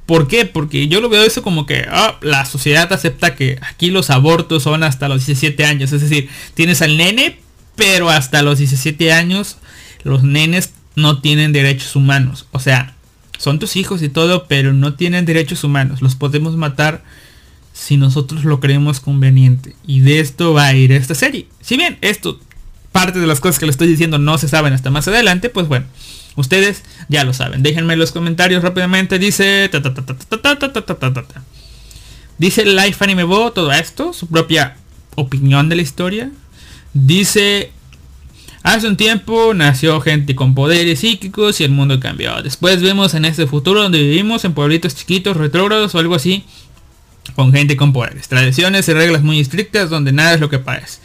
¿Por qué? Porque yo lo veo eso como que ah, la sociedad acepta que aquí los abortos son hasta los 17 años. Es decir, tienes al nene, pero hasta los 17 años los nenes no tienen derechos humanos. O sea, son tus hijos y todo, pero no tienen derechos humanos. Los podemos matar si nosotros lo creemos conveniente. Y de esto va a ir esta serie. Si bien esto, parte de las cosas que le estoy diciendo no se saben hasta más adelante, pues bueno. Ustedes ya lo saben. Déjenme en los comentarios rápidamente. Dice... Dice Life Anime Bo todo esto. Su propia opinión de la historia. Dice... Hace un tiempo nació gente con poderes psíquicos y el mundo cambió. Después vemos en este futuro donde vivimos en pueblitos chiquitos, retrógrados o algo así. Con gente con poderes. Tradiciones y reglas muy estrictas donde nada es lo que parece.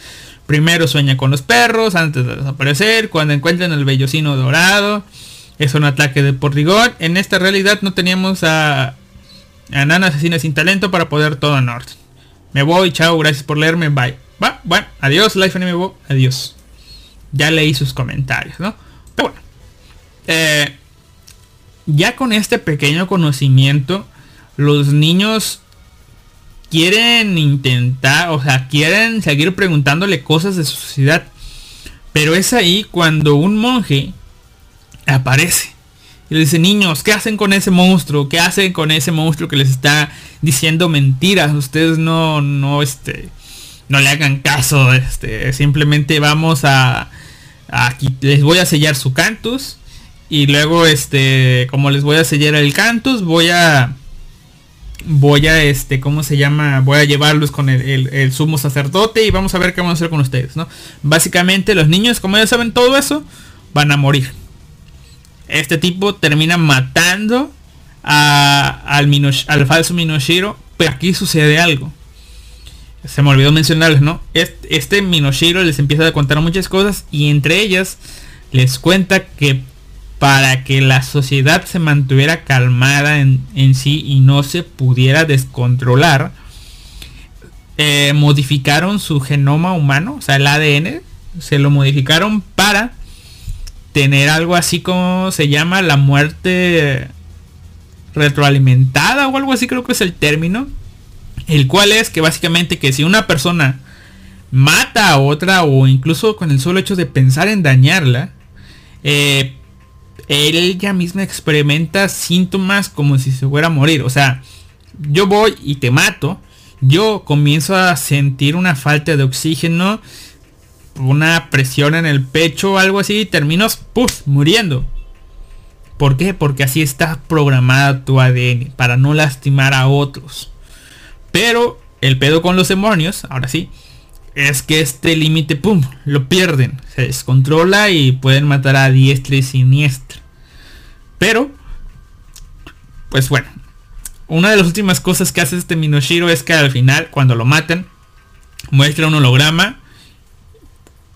Primero sueña con los perros antes de desaparecer. Cuando encuentran el vellocino dorado. Es un ataque de por rigor. En esta realidad no teníamos a, a Nana Asesina sin talento para poder todo orden. Me voy, chao, gracias por leerme, bye. Va, bueno, adiós, Life Anime adiós. Ya leí sus comentarios, ¿no? Pero bueno. Eh, ya con este pequeño conocimiento, los niños quieren intentar, o sea, quieren seguir preguntándole cosas de su sociedad. Pero es ahí cuando un monje aparece. Y le dice, niños, ¿qué hacen con ese monstruo? ¿Qué hacen con ese monstruo que les está diciendo mentiras? Ustedes no, no, este, no le hagan caso. Este, simplemente vamos a, aquí les voy a sellar su cantus. Y luego, este, como les voy a sellar el cantus, voy a, voy a este cómo se llama voy a llevarlos con el, sumo sacerdote y vamos a ver qué vamos a hacer con ustedes no básicamente los niños como ya saben todo eso van a morir. Este tipo termina matando a, al, al falso Minoshiro pero aquí sucede algo. Se me olvidó mencionarles no este, este Minoshiro les empieza a contar muchas cosas y entre ellas les cuenta que para que la sociedad se mantuviera calmada en, sí y no se pudiera descontrolar, eh, modificaron su genoma humano, o sea, el ADN, se lo modificaron para tener algo así como se llama la muerte retroalimentada o algo así creo que es el término, el cual es que básicamente que si una persona mata a otra o incluso con el solo hecho de pensar en dañarla, eh, ella misma experimenta síntomas como si se fuera a morir. O sea, yo voy y te mato. Yo comienzo a sentir una falta de oxígeno, una presión en el pecho o algo así y termino muriendo. ¿Por qué? Porque así está programada tu ADN, para no lastimar a otros. Pero el pedo con los demonios, ahora sí, es que este límite, pum, lo pierden. Se descontrola y pueden matar a diestra y siniestra. Pero, pues bueno, una de las últimas cosas que hace este Minoshiro es que al final, cuando lo matan, muestra un holograma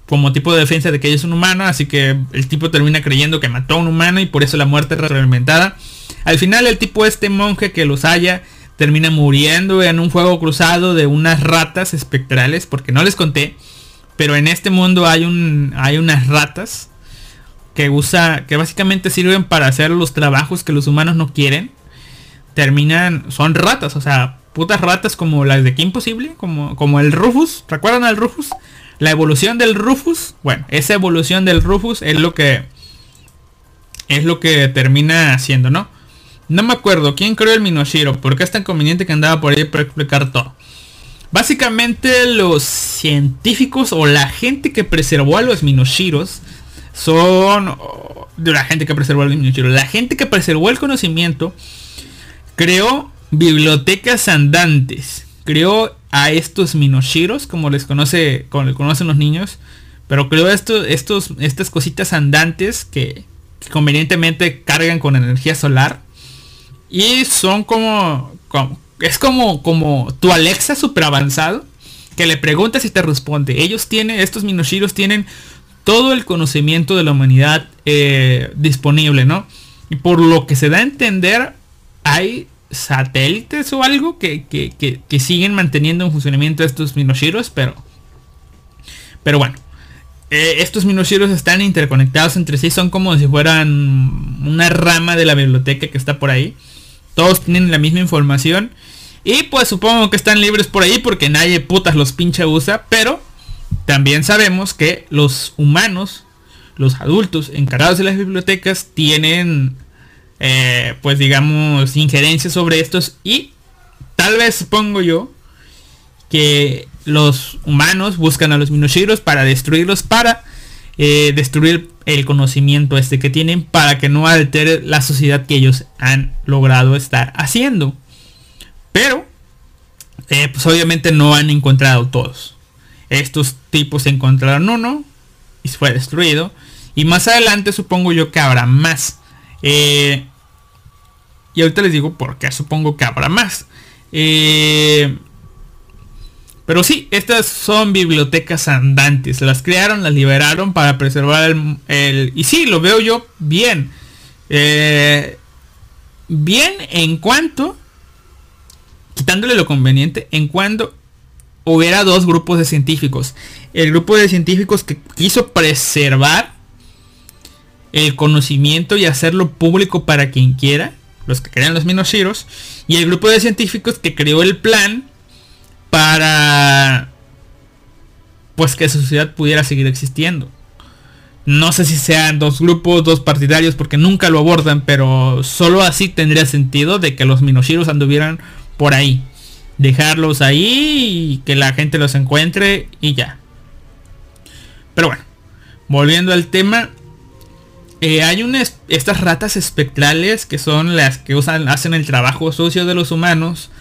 como tipo de defensa de que ella es un humano, así que el tipo termina creyendo que mató a un humano y por eso la muerte es reglamentada. Al final el tipo este monje que los haya termina muriendo en un fuego cruzado de unas ratas espectrales, porque no les conté, pero en este mundo hay, un, hay unas ratas que usa, que básicamente sirven para hacer los trabajos que los humanos no quieren. Terminan, son ratas, o sea, putas ratas como las de Kim Possible, como, como el Rufus, ¿recuerdan al Rufus? La evolución del Rufus, bueno, esa evolución del Rufus es lo que es lo que termina haciendo, ¿no? No me acuerdo quién creó el Minoshiro, porque es tan conveniente que andaba por ahí para explicar todo. Básicamente los científicos o la gente que preservó a los Minoshiros son de la gente que preservó a los Minoshiros. La gente que preservó el conocimiento creó bibliotecas andantes. Creó a estos Minoshiros, como les conoce, como les conocen los niños. Pero creó estos, estos, estas cositas andantes que convenientemente cargan con energía solar y son como, es como, como tu Alexa super avanzado. Que le preguntas y te responde. Ellos tienen, estos Minoshiros tienen todo el conocimiento de la humanidad eh, disponible, ¿no? Y por lo que se da a entender, hay satélites o algo que, que, siguen manteniendo en funcionamiento estos Minoshiros, pero... Pero bueno. Eh, estos Minoshiros están interconectados entre sí, son como si fueran una rama de la biblioteca que está por ahí. Todos tienen la misma información. Y pues supongo que están libres por ahí porque nadie putas los pinche usa. Pero también sabemos que los humanos, los adultos encargados de las bibliotecas, tienen eh, pues digamos injerencias sobre estos. Y tal vez supongo yo que los humanos buscan a los Minoshiros para destruirlos, para eh, destruir el conocimiento este que tienen para que no altere la sociedad que ellos han logrado estar haciendo. Pero, eh, pues obviamente no han encontrado todos. Estos tipos encontraron uno y fue destruido. Y más adelante supongo yo que habrá más. Eh, y ahorita les digo por qué supongo que habrá más. Pero sí, estas son bibliotecas andantes. Las crearon, las liberaron para preservar el... y sí, lo veo yo bien. Eh, bien en cuanto... Quitándole lo conveniente, en cuanto hubiera dos grupos de científicos. El grupo de científicos que quiso preservar el conocimiento y hacerlo público para quien quiera, los que crean los Minoshiros, y el grupo de científicos que creó el plan para pues que la sociedad pudiera seguir existiendo. No sé si sean dos grupos, dos partidarios, porque nunca lo abordan, pero solo así tendría sentido de que los Minoshiros anduvieran por ahí. Dejarlos ahí y que la gente los encuentre y ya. Pero bueno, volviendo al tema, eh, hay unas estas ratas espectrales que son las que usan, hacen el trabajo sucio de los humanos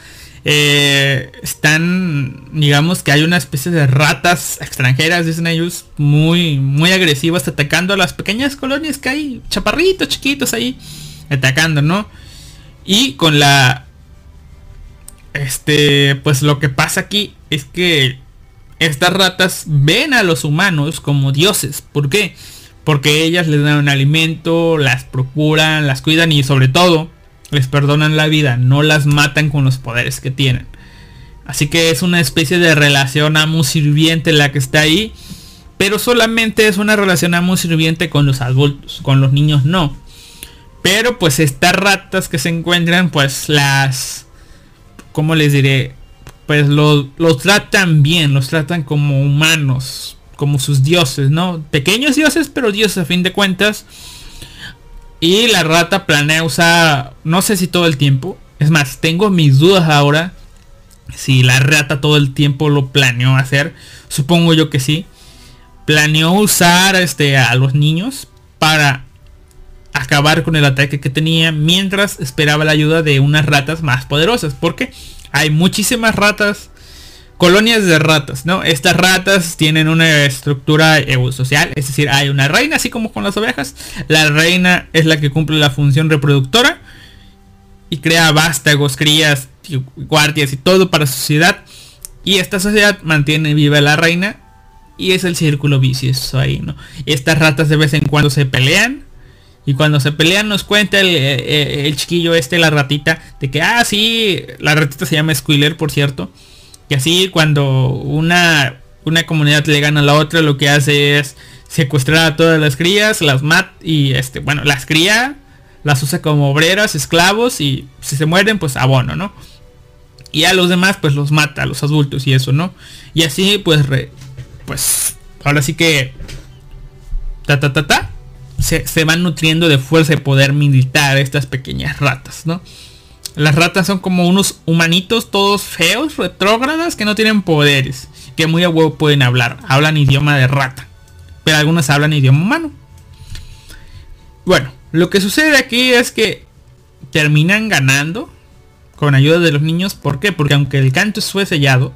eh, están, digamos que hay una especie de ratas extranjeras, dicen ellos, muy, muy agresivas, atacando a las pequeñas colonias que hay, chaparritos chiquitos ahí, atacando, ¿no? Y con la, este, pues lo que pasa aquí es que estas ratas ven a los humanos como dioses. ¿Por qué? Porque ellas les dan un alimento, las procuran, las cuidan y sobre todo les perdonan la vida, no las matan con los poderes que tienen. Así que es una especie de relación amo-sirviente la que está ahí. Pero solamente es una relación amo-sirviente con los adultos, con los niños no. Pero pues estas ratas que se encuentran, pues las... ¿Cómo les diré? Pues los, tratan bien, los tratan como humanos, como sus dioses, ¿no? Pequeños dioses, pero dioses a fin de cuentas. Y la rata planea usar, no sé si todo el tiempo. Es más, tengo mis dudas ahora. Si la rata todo el tiempo lo planeó hacer. Supongo yo que sí. Planeó usar este, a los niños para acabar con el ataque que tenía mientras esperaba la ayuda de unas ratas más poderosas. Porque hay muchísimas ratas colonias de ratas, ¿no? Estas ratas tienen una estructura social, es decir, hay una reina, así como con las ovejas. La reina es la que cumple la función reproductora y crea vástagos, crías, guardias y todo para su sociedad. Y esta sociedad mantiene viva la reina y es el círculo vicioso ahí, ¿no? Estas ratas de vez en cuando se pelean. Y cuando se pelean nos cuenta el, el chiquillo este, la ratita, de que, ah, sí, la ratita se llama Squiller, por cierto y así cuando una, una comunidad le gana a la otra, lo que hace es secuestrar a todas las crías, las mata y este, bueno, las cría, las usa como obreras, esclavos y si se mueren, pues abono, ¿no? Y a los demás, pues los mata, a los adultos y eso, ¿no? Y así, pues, pues, ahora sí que, ta, ta, ta, ta, se, se van nutriendo de fuerza y poder militar estas pequeñas ratas, ¿no? Las ratas son como unos humanitos todos feos, retrógradas, que no tienen poderes. Que muy a huevo pueden hablar. Hablan idioma de rata. Pero algunas hablan idioma humano. Bueno, lo que sucede aquí es que terminan ganando con ayuda de los niños. ¿Por qué? Porque aunque el canto fue sellado,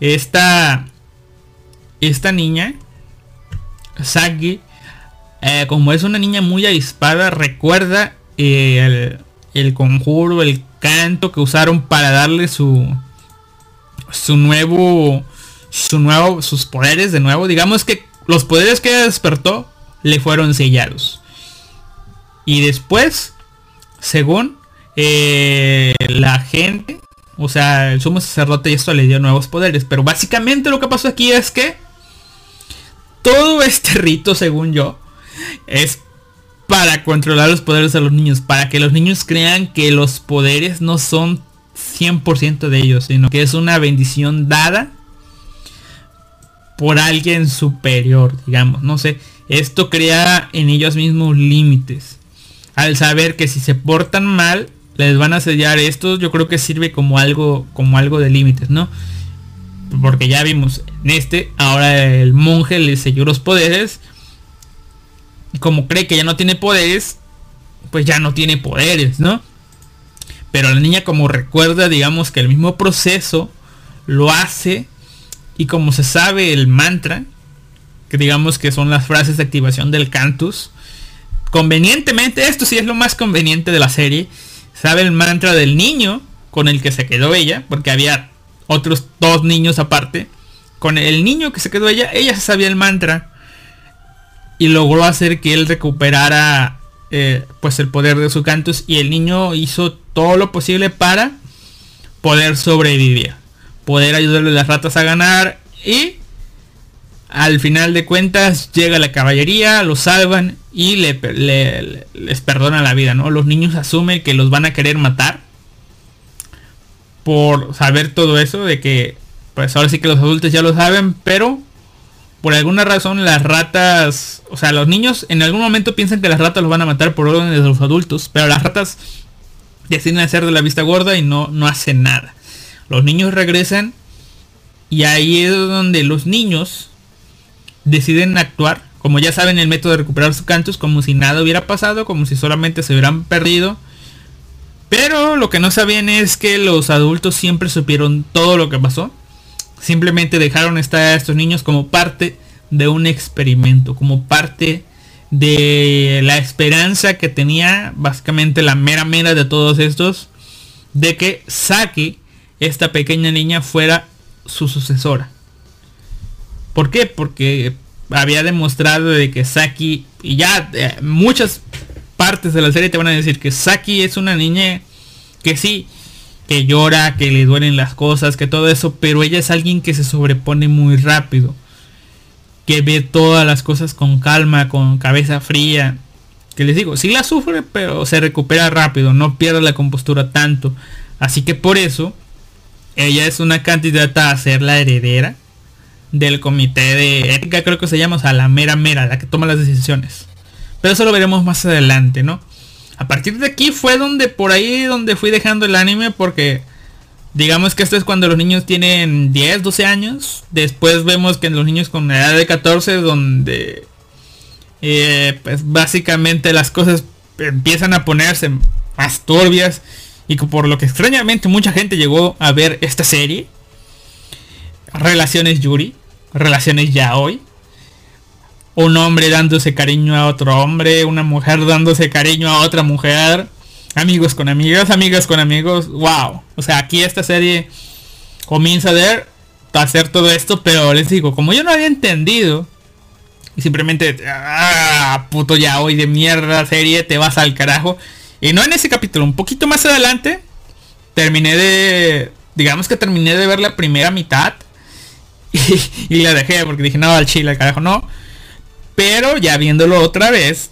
esta, esta niña, Sagi, eh, como es una niña muy avispada, recuerda eh, el, el conjuro, el canto que usaron para darle su su nuevo su nuevo sus poderes de nuevo. Digamos que los poderes que despertó le fueron sellados. Y después, según eh, la gente, o sea, el sumo sacerdote y esto le dio nuevos poderes. Pero básicamente lo que pasó aquí es que todo este rito, según yo, es para controlar los poderes de los niños. Para que los niños crean que los poderes no son 100% de ellos, sino que es una bendición dada por alguien superior, digamos. No sé, esto crea en ellos mismos límites. Al saber que si se portan mal, les van a sellar esto, yo creo que sirve como algo, como algo de límites, ¿no? Porque ya vimos en este, ahora el monje le selló los poderes. Como cree que ya no tiene poderes, pues ya no tiene poderes, ¿no? Pero la niña como recuerda, digamos que el mismo proceso lo hace y como se sabe el mantra, que digamos que son las frases de activación del cantus, convenientemente, esto sí es lo más conveniente de la serie, sabe el mantra del niño con el que se quedó ella, porque había otros dos niños aparte. Con el niño que se quedó ella, ella sabía el mantra y logró hacer que él recuperara eh, pues el poder de su cantus y el niño hizo todo lo posible para poder sobrevivir, poder ayudarle a las ratas a ganar y al final de cuentas llega la caballería, los salvan y le, les perdonan la vida, ¿no? Los niños asumen que los van a querer matar por saber todo eso, de que pues ahora sí que los adultos ya lo saben, pero por alguna razón las ratas, o sea, los niños en algún momento piensan que las ratas los van a matar por órdenes de los adultos, pero las ratas deciden hacer de la vista gorda y no, no hacen nada. Los niños regresan y ahí es donde los niños deciden actuar, como ya saben el método de recuperar su cantos, como si nada hubiera pasado, como si solamente se hubieran perdido. Pero lo que no sabían es que los adultos siempre supieron todo lo que pasó. Simplemente dejaron estar a estos niños como parte de un experimento, como parte de la esperanza que tenía básicamente la mera mera de todos estos de que Saki, esta pequeña niña, fuera su sucesora. ¿Por qué? Porque había demostrado de que Saki, y ya eh, muchas partes de la serie te van a decir que Saki es una niña que sí, que llora, que le duelen las cosas, que todo eso, pero ella es alguien que se sobrepone muy rápido, que ve todas las cosas con calma, con cabeza fría, que les digo, sí la sufre, pero se recupera rápido, no pierde la compostura tanto. Así que por eso, ella es una candidata a ser la heredera del comité de ética, creo que se llama, o sea, la mera mera, la que toma las decisiones. Pero eso lo veremos más adelante, ¿no? A partir de aquí fue donde, por ahí donde fui dejando el anime, porque digamos que esto es cuando los niños tienen 10, 12 años. Después vemos que en los niños con edad de 14, donde eh, pues básicamente las cosas empiezan a ponerse más turbias. Y por lo que extrañamente mucha gente llegó a ver esta serie relaciones Yuri, relaciones ya hoy. Un hombre dándose cariño a otro hombre, una mujer dándose cariño a otra mujer, amigos con amigas, amigas con amigos. Wow. O sea, aquí esta serie comienza a ver a hacer todo esto, pero les digo, como yo no había entendido y simplemente ah, puto ya hoy de mierda serie, te vas al carajo. Y no en ese capítulo, un poquito más adelante terminé de digamos que terminé de ver la primera mitad y, la dejé porque dije, no, al chile, carajo, no. Pero ya viéndolo otra vez,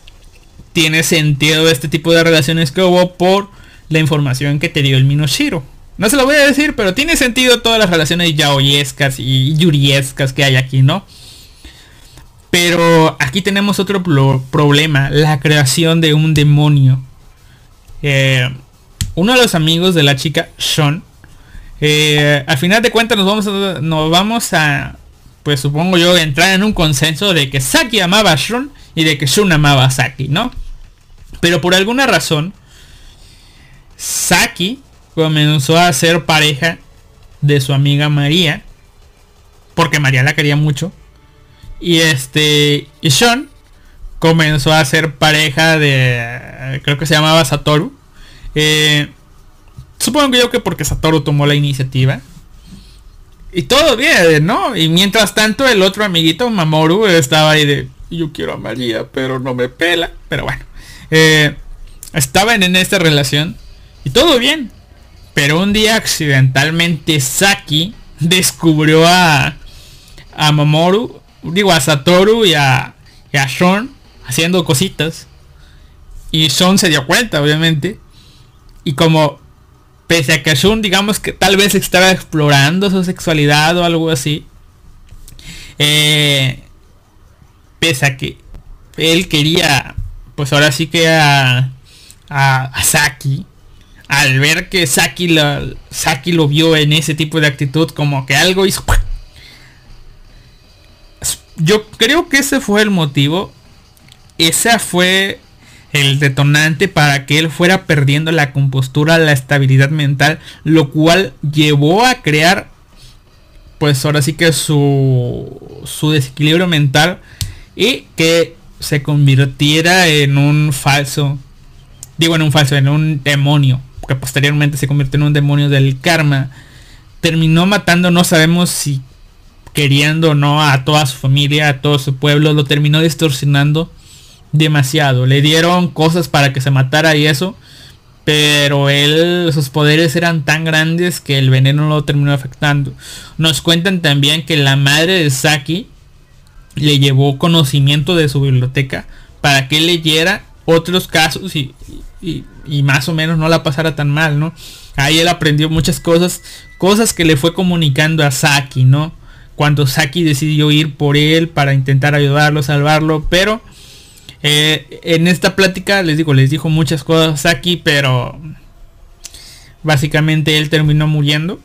tiene sentido este tipo de relaciones que hubo por la información que te dio el Minoshiro. No se lo voy a decir, pero tiene sentido todas las relaciones yaoyescas y yuriescas que hay aquí, ¿no? Pero aquí tenemos otro problema, la creación de un demonio. Eh, uno de los amigos de la chica, Sean, eh, al final de cuentas nos vamos nos vamos a, pues supongo yo, entrar en un consenso de que Saki amaba a Shun y de que Shun amaba a Saki, ¿no? Pero por alguna razón, Saki comenzó a ser pareja de su amiga María, porque María la quería mucho. Y este, y Sean comenzó a ser pareja de, creo que se llamaba Satoru. Eh, Supongo yo que porque Satoru tomó la iniciativa. Y todo bien, ¿no? Y mientras tanto el otro amiguito, Mamoru, estaba ahí de, yo quiero a María, pero no me pela. Pero bueno, eh, estaban en esta relación y todo bien. Pero un día accidentalmente Saki descubrió a, a Mamoru, digo a Satoru y a, y a Sean haciendo cositas. Y Sean se dio cuenta, obviamente. Y como pese a que Shun digamos que tal vez estaba explorando su sexualidad o algo así, eh, pese a que él quería, pues ahora sí que a, a, Saki, al ver que Saki lo, Saki lo vio en ese tipo de actitud, como que algo hizo... Yo creo que ese fue el motivo. Esa fue el detonante para que él fuera perdiendo la compostura, la estabilidad mental, lo cual llevó a crear, pues ahora sí que su, su desequilibrio mental y que se convirtiera en un falso, digo en un falso, en un demonio, que posteriormente se convirtió en un demonio del karma. Terminó matando, no sabemos si queriendo o no a toda su familia, a todo su pueblo, lo terminó distorsionando demasiado. Le dieron cosas para que se matara y eso. Pero él, sus poderes eran tan grandes que el veneno lo terminó afectando. Nos cuentan también que la madre de Saki le llevó conocimiento de su biblioteca para que leyera otros casos y, y, más o menos no la pasara tan mal, ¿no? Ahí él aprendió muchas cosas, cosas que le fue comunicando a Saki, ¿no? Cuando Saki decidió ir por él para intentar ayudarlo, salvarlo, pero eh, en esta plática les digo, les dijo muchas cosas aquí, pero básicamente él terminó muriendo.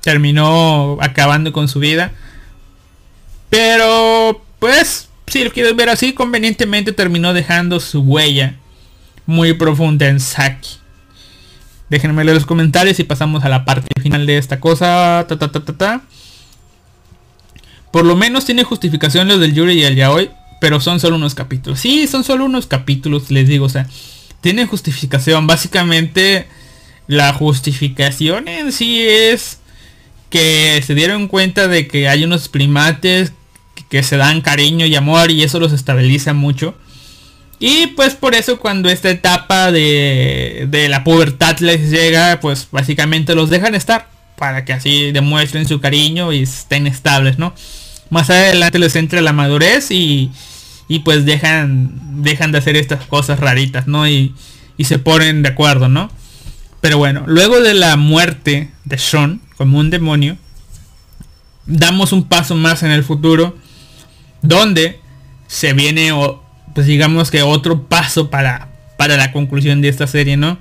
Terminó acabando con su vida. Pero, pues, si lo quieres ver así, convenientemente terminó dejando su huella muy profunda en Saki. Déjenme leer los comentarios y pasamos a la parte final de esta cosa. Por lo menos tiene justificación los del Yuri y el Yaoi pero son solo unos capítulos. Sí, son solo unos capítulos, les digo, o sea, tiene justificación. Básicamente, la justificación en sí es que se dieron cuenta de que hay unos primates que se dan cariño y amor y eso los estabiliza mucho. Y pues por eso cuando esta etapa de, de la pubertad les llega, pues básicamente los dejan estar. Para que así demuestren su cariño y estén estables, ¿no? Más adelante les entra la madurez y, y pues dejan dejan de hacer estas cosas raritas, ¿no? Y, se ponen de acuerdo, ¿no? Pero bueno, luego de la muerte de Sean como un demonio, damos un paso más en el futuro donde se viene pues digamos que otro paso para para la conclusión de esta serie, ¿no?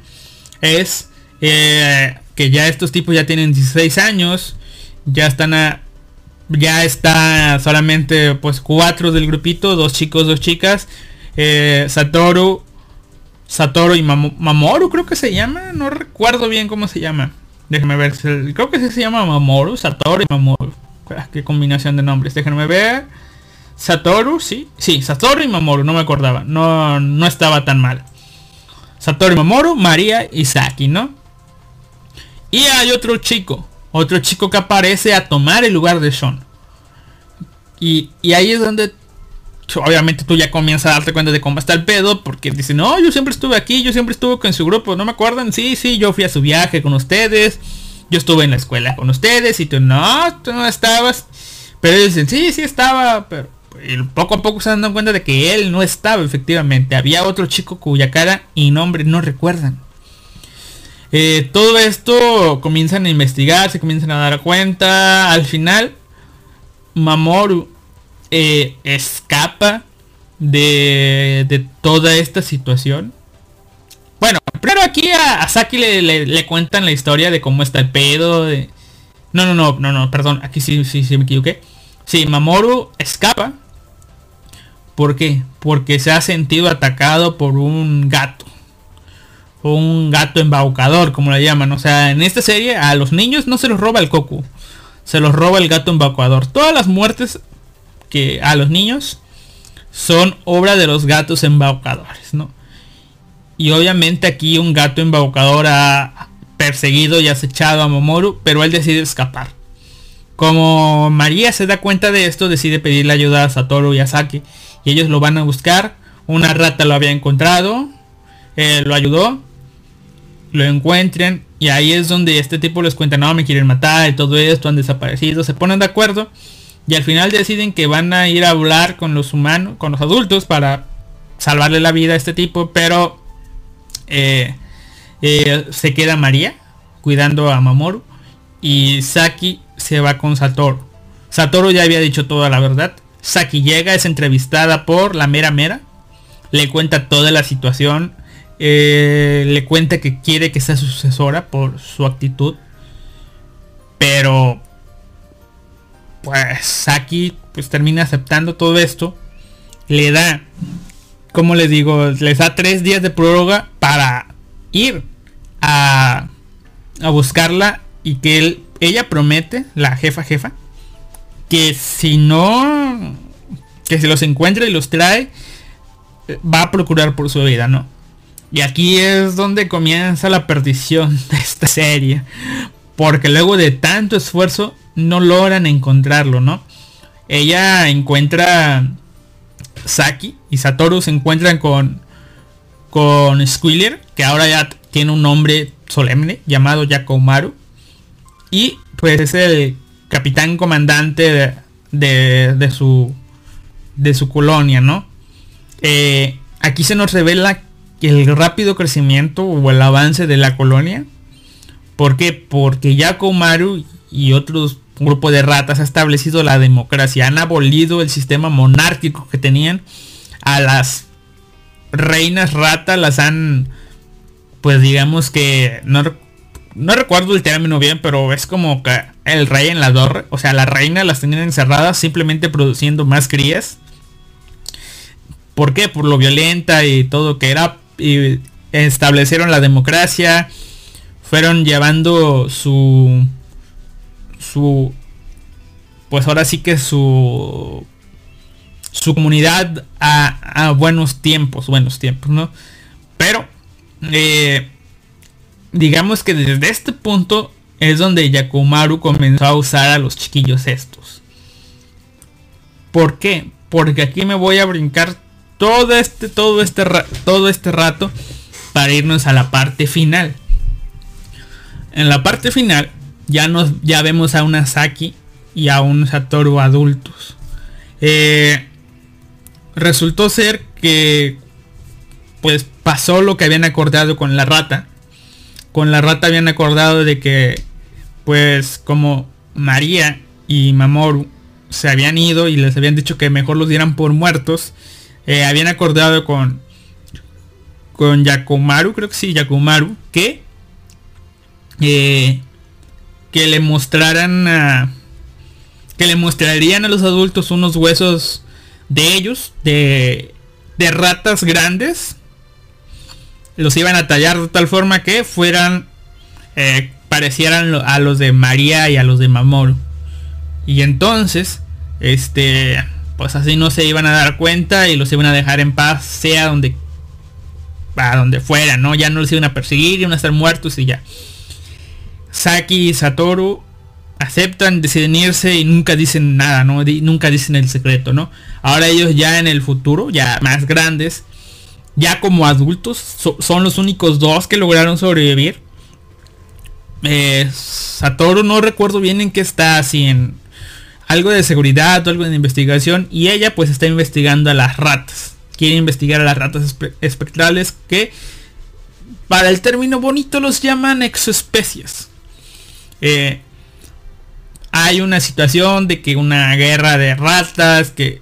Es eh, que ya estos tipos ya tienen 16 años, ya están a, ya está solamente pues cuatro del grupito, dos chicos, dos chicas. Eh, Satoru, Satoru y Mamoru creo que se llama, no recuerdo bien cómo se llama. Déjenme ver, creo que se llama Mamoru, Satoru y Mamoru. Ah, qué combinación de nombres, déjenme ver. Satoru, sí, sí, Satoru y Mamoru, no me acordaba, no, no estaba tan mal. Satoru y Mamoru, María y Saki, ¿no? Y hay otro chico, otro chico que aparece a tomar el lugar de Sean. Y, ahí es donde obviamente tú ya comienzas a darte cuenta de cómo está el pedo, porque dice, no, yo siempre estuve aquí, yo siempre estuve con su grupo, ¿no me acuerdan? Sí, sí, yo fui a su viaje con ustedes, yo estuve en la escuela con ustedes, y tú, no, tú no estabas. Pero ellos dicen, sí, sí estaba, pero poco a poco se dan cuenta de que él no estaba, efectivamente. Había otro chico cuya cara y nombre no recuerdan. Eh, todo esto comienzan a investigar, se comienzan a dar cuenta. Al final, Mamoru eh, escapa de, de, toda esta situación. Bueno, primero aquí a, Saki le, cuentan la historia de cómo está el pedo. No, no, no, no, no, perdón, aquí sí, sí, sí me equivoqué. Sí, Mamoru escapa. ¿Por qué? Porque se ha sentido atacado por un gato un gato embaucador, como le llaman. O sea, en esta serie a los niños no se los roba el coco. Se los roba el gato embaucador. Todas las muertes que a los niños son obra de los gatos embaucadores, ¿no? Y obviamente aquí un gato embaucador ha perseguido y acechado a Momoru, pero él decide escapar. Como María se da cuenta de esto, decide pedirle ayuda a Satoru y a Saki. Y ellos lo van a buscar. Una rata lo había encontrado. Eh, lo ayudó. Lo encuentran. Y ahí es donde este tipo les cuenta, no, me quieren matar y todo esto, han desaparecido. Se ponen de acuerdo. Y al final deciden que van a ir a hablar con los humanos, con los adultos para salvarle la vida a este tipo. Pero eh, eh, se queda María cuidando a Mamoru. Y Saki se va con Satoru. Satoru ya había dicho toda la verdad. Saki llega, es entrevistada por la mera mera. Le cuenta toda la situación. Eh, le cuenta que quiere que sea sucesora por su actitud. Pero pues Saki pues termina aceptando todo esto. Le da, como les digo, les da tres días de prórroga para ir a, a buscarla y que él ella promete, la jefa jefa, que si no, que se los encuentra y los trae, va a procurar por su vida, ¿no? Y aquí es donde comienza la perdición de esta serie. Porque luego de tanto esfuerzo no logran encontrarlo, ¿no? Ella encuentra Saki y Satoru se encuentran con con Squiller, que ahora ya tiene un nombre solemne llamado Yakomaru. Y pues es el capitán comandante de, de, su, de su colonia, ¿no? Eh, aquí se nos revela el rápido crecimiento o el avance de la colonia. ¿Por qué? Porque Yakomaru y otros grupos de ratas ha establecido la democracia, han abolido el sistema monárquico que tenían, a las reinas ratas las han, pues digamos que no, no recuerdo el término bien, pero es como que el rey en la torre. O sea, la reina las tenían encerradas simplemente produciendo más crías. ¿Por qué? Por lo violenta y todo que era. Y establecieron la democracia. Fueron llevando su... Su... Pues ahora sí que su... Su comunidad a, a buenos tiempos, buenos tiempos, ¿no? Pero... Eh, digamos que desde este punto es donde Yakumaru comenzó a usar a los chiquillos estos. ¿Por qué? Porque aquí me voy a brincar todo este, todo este, todo este rato para irnos a la parte final. En la parte final ya nos, ya vemos a una Saki y a un Satoru adultos. Eh, resultó ser que pues pasó lo que habían acordado con la rata con la rata habían acordado de que pues como María y Mamoru se habían ido y les habían dicho que mejor los dieran por muertos, eh, habían acordado con con Yakumaru, creo que sí, Yakumaru, que eh, que le mostraran que le mostrarían a los adultos unos huesos de ellos, de, de ratas grandes, los iban a tallar de tal forma que fueran eh, parecieran a los de María y a los de Mamoru. Y entonces, este, pues así no se iban a dar cuenta y los iban a dejar en paz, sea donde, a donde fuera, ¿no? Ya no los iban a perseguir, iban a estar muertos y ya. Saki y Satoru aceptan, deciden irse y nunca dicen nada, ¿no? nunca dicen el secreto, ¿no? Ahora ellos ya en el futuro, ya más grandes, ya como adultos, son los únicos dos que lograron sobrevivir. Eh, Satoru no recuerdo bien en qué está, así en algo de seguridad algo de investigación. Y ella pues está investigando a las ratas. Quiere investigar a las ratas espectrales que para el término bonito los llaman exoespecies. Eh, hay una situación de que una guerra de ratas que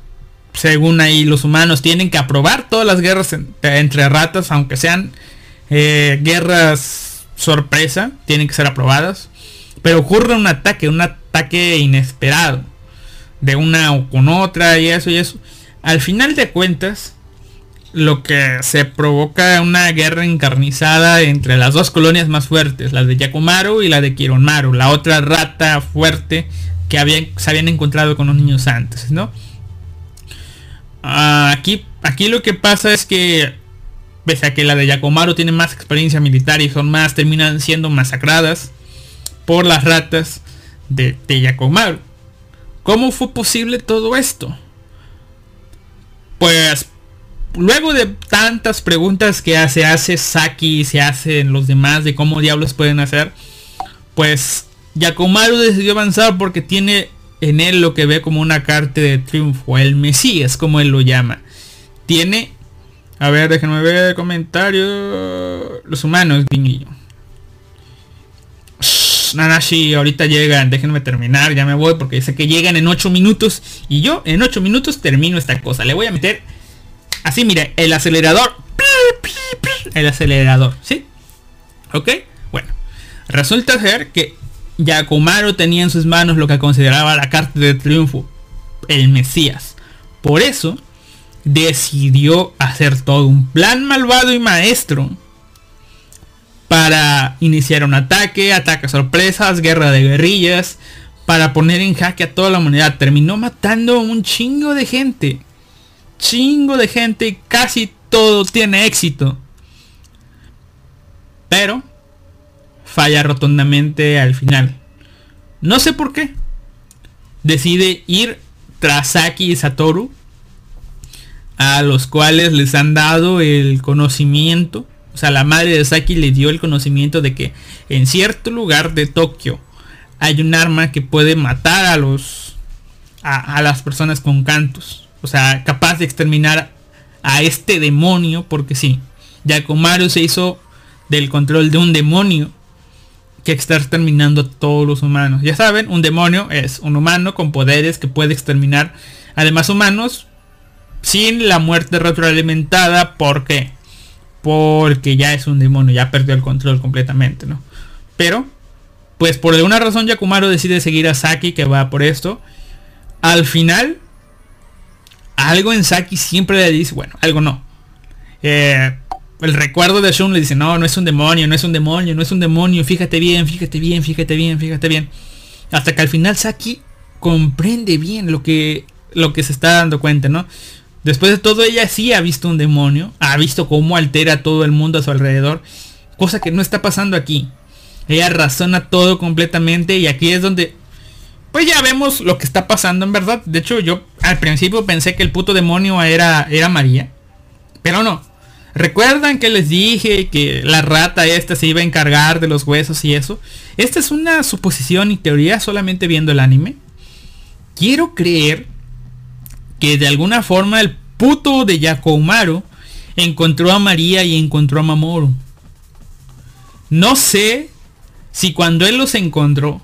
según ahí los humanos tienen que aprobar todas las guerras entre ratas, aunque sean eh, guerras sorpresa, tienen que ser aprobadas. Pero ocurre un ataque, un ataque inesperado. De una o con otra y eso y eso. Al final de cuentas, lo que se provoca una guerra encarnizada entre las dos colonias más fuertes, la de Yakumaru y la de Kironmaru, la otra rata fuerte que habían, se habían encontrado con los niños antes, ¿no? Aquí, aquí lo que pasa es que, pese a que la de Yakomaru tiene más experiencia militar y son más, terminan siendo masacradas por las ratas de, de Yakomaru. ¿Cómo fue posible todo esto? Pues luego de tantas preguntas que se hace Saki y se hacen los demás de cómo diablos pueden hacer, pues Yakumaru decidió avanzar porque tiene en él lo que ve como una carta de triunfo, el Mesías, como él lo llama. Tiene, a ver, déjenme ver el comentario, los humanos, Nanashi, ahorita llegan, déjenme terminar, ya me voy porque dice que llegan en 8 minutos y yo en 8 minutos termino esta cosa. Le voy a meter así, mire, el acelerador. El acelerador, ¿sí? ¿Ok? Bueno, resulta ser que Yakumaru tenía en sus manos lo que consideraba la carta de triunfo, el Mesías. Por eso decidió hacer todo un plan malvado y maestro para iniciar un ataque, ataque sorpresas, guerra de guerrillas, para poner en jaque a toda la humanidad. Terminó matando un chingo de gente. Chingo de gente, casi todo tiene éxito. Pero falla rotundamente al final. No sé por qué. Decide ir tras Saki y Satoru, a los cuales les han dado el conocimiento. O sea, la madre de Saki le dio el conocimiento de que en cierto lugar de Tokio hay un arma que puede matar a los a, a las personas con cantos. O sea, capaz de exterminar a este demonio, porque sí, Yakumaru se hizo del control de un demonio que está exterminando a todos los humanos. Ya saben, un demonio es un humano con poderes que puede exterminar además humanos sin la muerte retroalimentada. ¿Por qué? Porque ya es un demonio, ya perdió el control completamente, ¿no? Pero, pues por alguna razón Yakumaru decide seguir a Saki que va por esto. Al final, algo en Saki siempre le dice, bueno, algo no. Eh, el recuerdo de Shun le dice, no, no es un demonio, no es un demonio, no es un demonio, fíjate bien, fíjate bien, fíjate bien, fíjate bien. Hasta que al final Saki comprende bien lo que, lo que se está dando cuenta, ¿no? Después de todo ella sí ha visto un demonio, ha visto cómo altera todo el mundo a su alrededor, cosa que no está pasando aquí. Ella razona todo completamente y aquí es donde pues ya vemos lo que está pasando en verdad. De hecho, yo al principio pensé que el puto demonio era, era María. Pero no. ¿Recuerdan que les dije que la rata esta se iba a encargar de los huesos y eso? Esta es una suposición y teoría solamente viendo el anime. Quiero creer que de alguna forma el puto de Yakumaru encontró a María y encontró a Mamoru. No sé si cuando él los encontró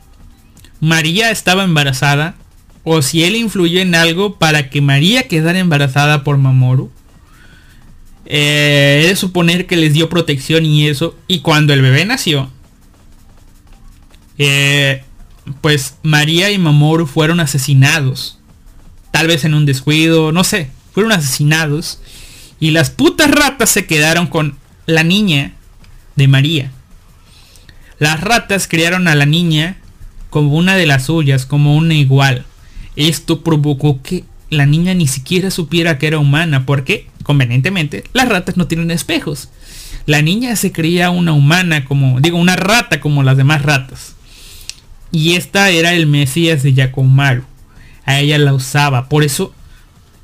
María estaba embarazada o si él influyó en algo para que María quedara embarazada por Mamoru. Eh, es suponer que les dio protección y eso. Y cuando el bebé nació, eh, pues María y Mamoru fueron asesinados. Tal vez en un descuido, no sé. Fueron asesinados. Y las putas ratas se quedaron con la niña de María. Las ratas criaron a la niña como una de las suyas, como una igual. Esto provocó que la niña ni siquiera supiera que era humana, porque, convenientemente, las ratas no tienen espejos. La niña se creía una humana, como, digo, una rata como las demás ratas. Y esta era el Mesías de Yakumaru. A ella la usaba. Por eso,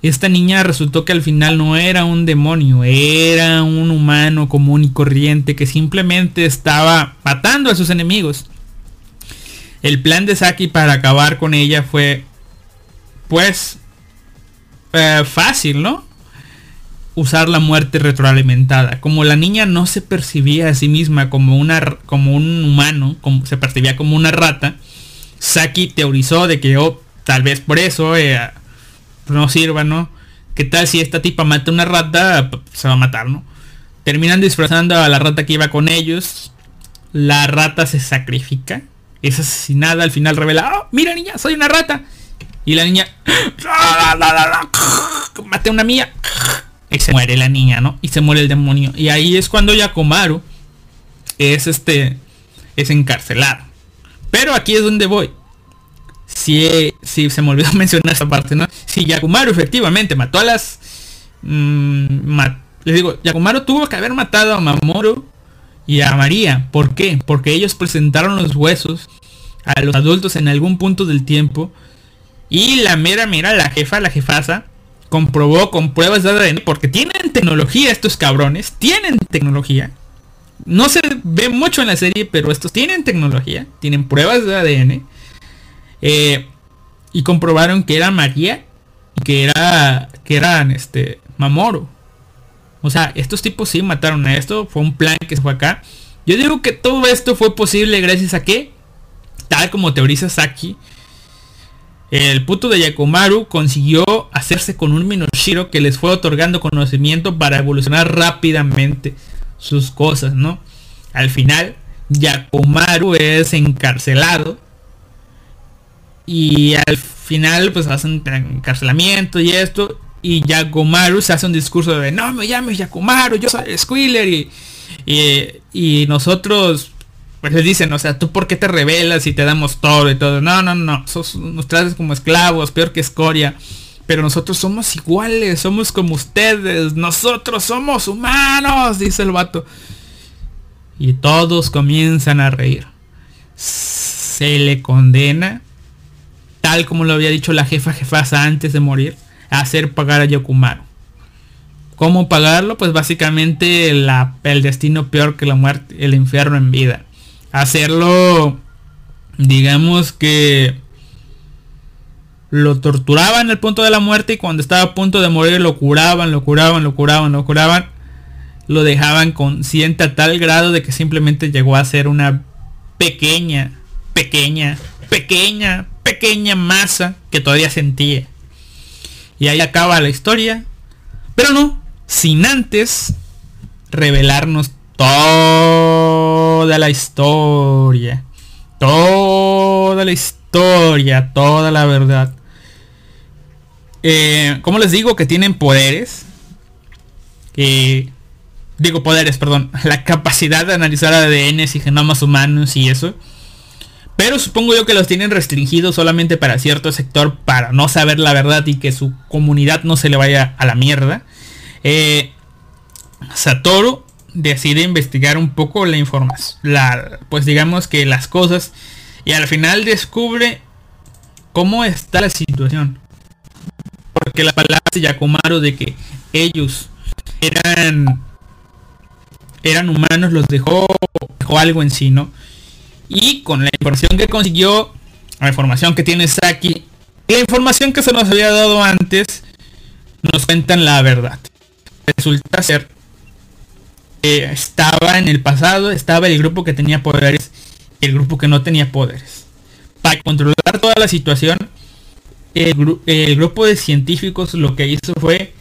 esta niña resultó que al final no era un demonio, era un humano común y corriente que simplemente estaba matando a sus enemigos. El plan de Saki para acabar con ella fue, pues, eh, fácil, ¿no? Usar la muerte retroalimentada. Como la niña no se percibía a sí misma como, una, como un humano, como, se percibía como una rata, Saki teorizó de que oh, tal vez por eso eh, no sirva, ¿no? ¿Qué tal si esta tipa mata una rata? Se va a matar, ¿no? Terminan disfrazando a la rata que iba con ellos. La rata se sacrifica es asesinada, al final revela, oh, mira niña, soy una rata. Y la niña, mate a una mía. Y se muere la niña, ¿no? Y se muere el demonio. Y ahí es cuando Yakumaru es este, es encarcelado. Pero aquí es donde voy. Si, si se me olvidó mencionar esta parte, ¿no? Si Yakumaru efectivamente mató a las... Mmm, les digo, Yakumaru tuvo que haber matado a Mamoru y a María. ¿Por qué? Porque ellos presentaron los huesos a los adultos en algún punto del tiempo Y la mera, mira, la jefa, la jefasa, comprobó con pruebas de ADN, porque tienen tecnología estos cabrones, tienen tecnología. No se ve mucho en la serie, pero estos tienen tecnología, tienen pruebas de ADN. Eh, y comprobaron que era María y que era que eran este Mamoru. O sea, estos tipos sí mataron a esto, fue un plan que se fue acá. Yo digo que todo esto fue posible gracias a que, tal como teoriza Saki, el puto de Yakumaru consiguió hacerse con un Minoshiro que les fue otorgando conocimiento para evolucionar rápidamente sus cosas, ¿no? Al final, Yakumaru es encarcelado y al final pues hacen encarcelamiento y esto y Yakumaru se hace un discurso de no me llames Yakumaru, yo soy Squiller y, y, nosotros pues les dicen, o sea, tú por qué te rebelas y te damos todo y todo. No, no, no, nos traes como esclavos, peor que escoria. Pero nosotros somos iguales, somos como ustedes, nosotros somos humanos, dice el vato. Y todos comienzan a reír. Se le condena, tal como lo había dicho la jefa jefasa antes de morir hacer pagar a Yokumaru. ¿Cómo pagarlo? Pues básicamente el destino peor que la muerte, el infierno en vida. Hacerlo, digamos que lo torturaban al punto de la muerte y cuando estaba a punto de morir lo curaban, lo curaban, lo curaban, lo curaban. Lo dejaban consciente a tal grado de que simplemente llegó a ser una pequeña, pequeña, pequeña, pequeña masa que todavía sentía. Y ahí acaba la historia. Pero no, sin antes revelarnos toda la historia. Toda la historia, toda la verdad. Eh, como les digo que tienen poderes. digo poderes, perdón. La capacidad de analizar ADN y genomas humanos y eso. Pero supongo yo que los tienen restringidos solamente para cierto sector para no saber la verdad y que su comunidad no se le vaya a la mierda. Eh, Satoru decide investigar un poco la información. La, pues digamos que las cosas. Y al final descubre cómo está la situación. Porque la palabra de Yakumaru de que ellos eran eran humanos los dejó, dejó algo en sí, ¿no? Y con la información que consiguió, la información que tiene Saki, la información que se nos había dado antes, nos cuentan la verdad. Resulta ser que estaba en el pasado, estaba el grupo que tenía poderes y el grupo que no tenía poderes. Para controlar toda la situación, el, el grupo de científicos lo que hizo fue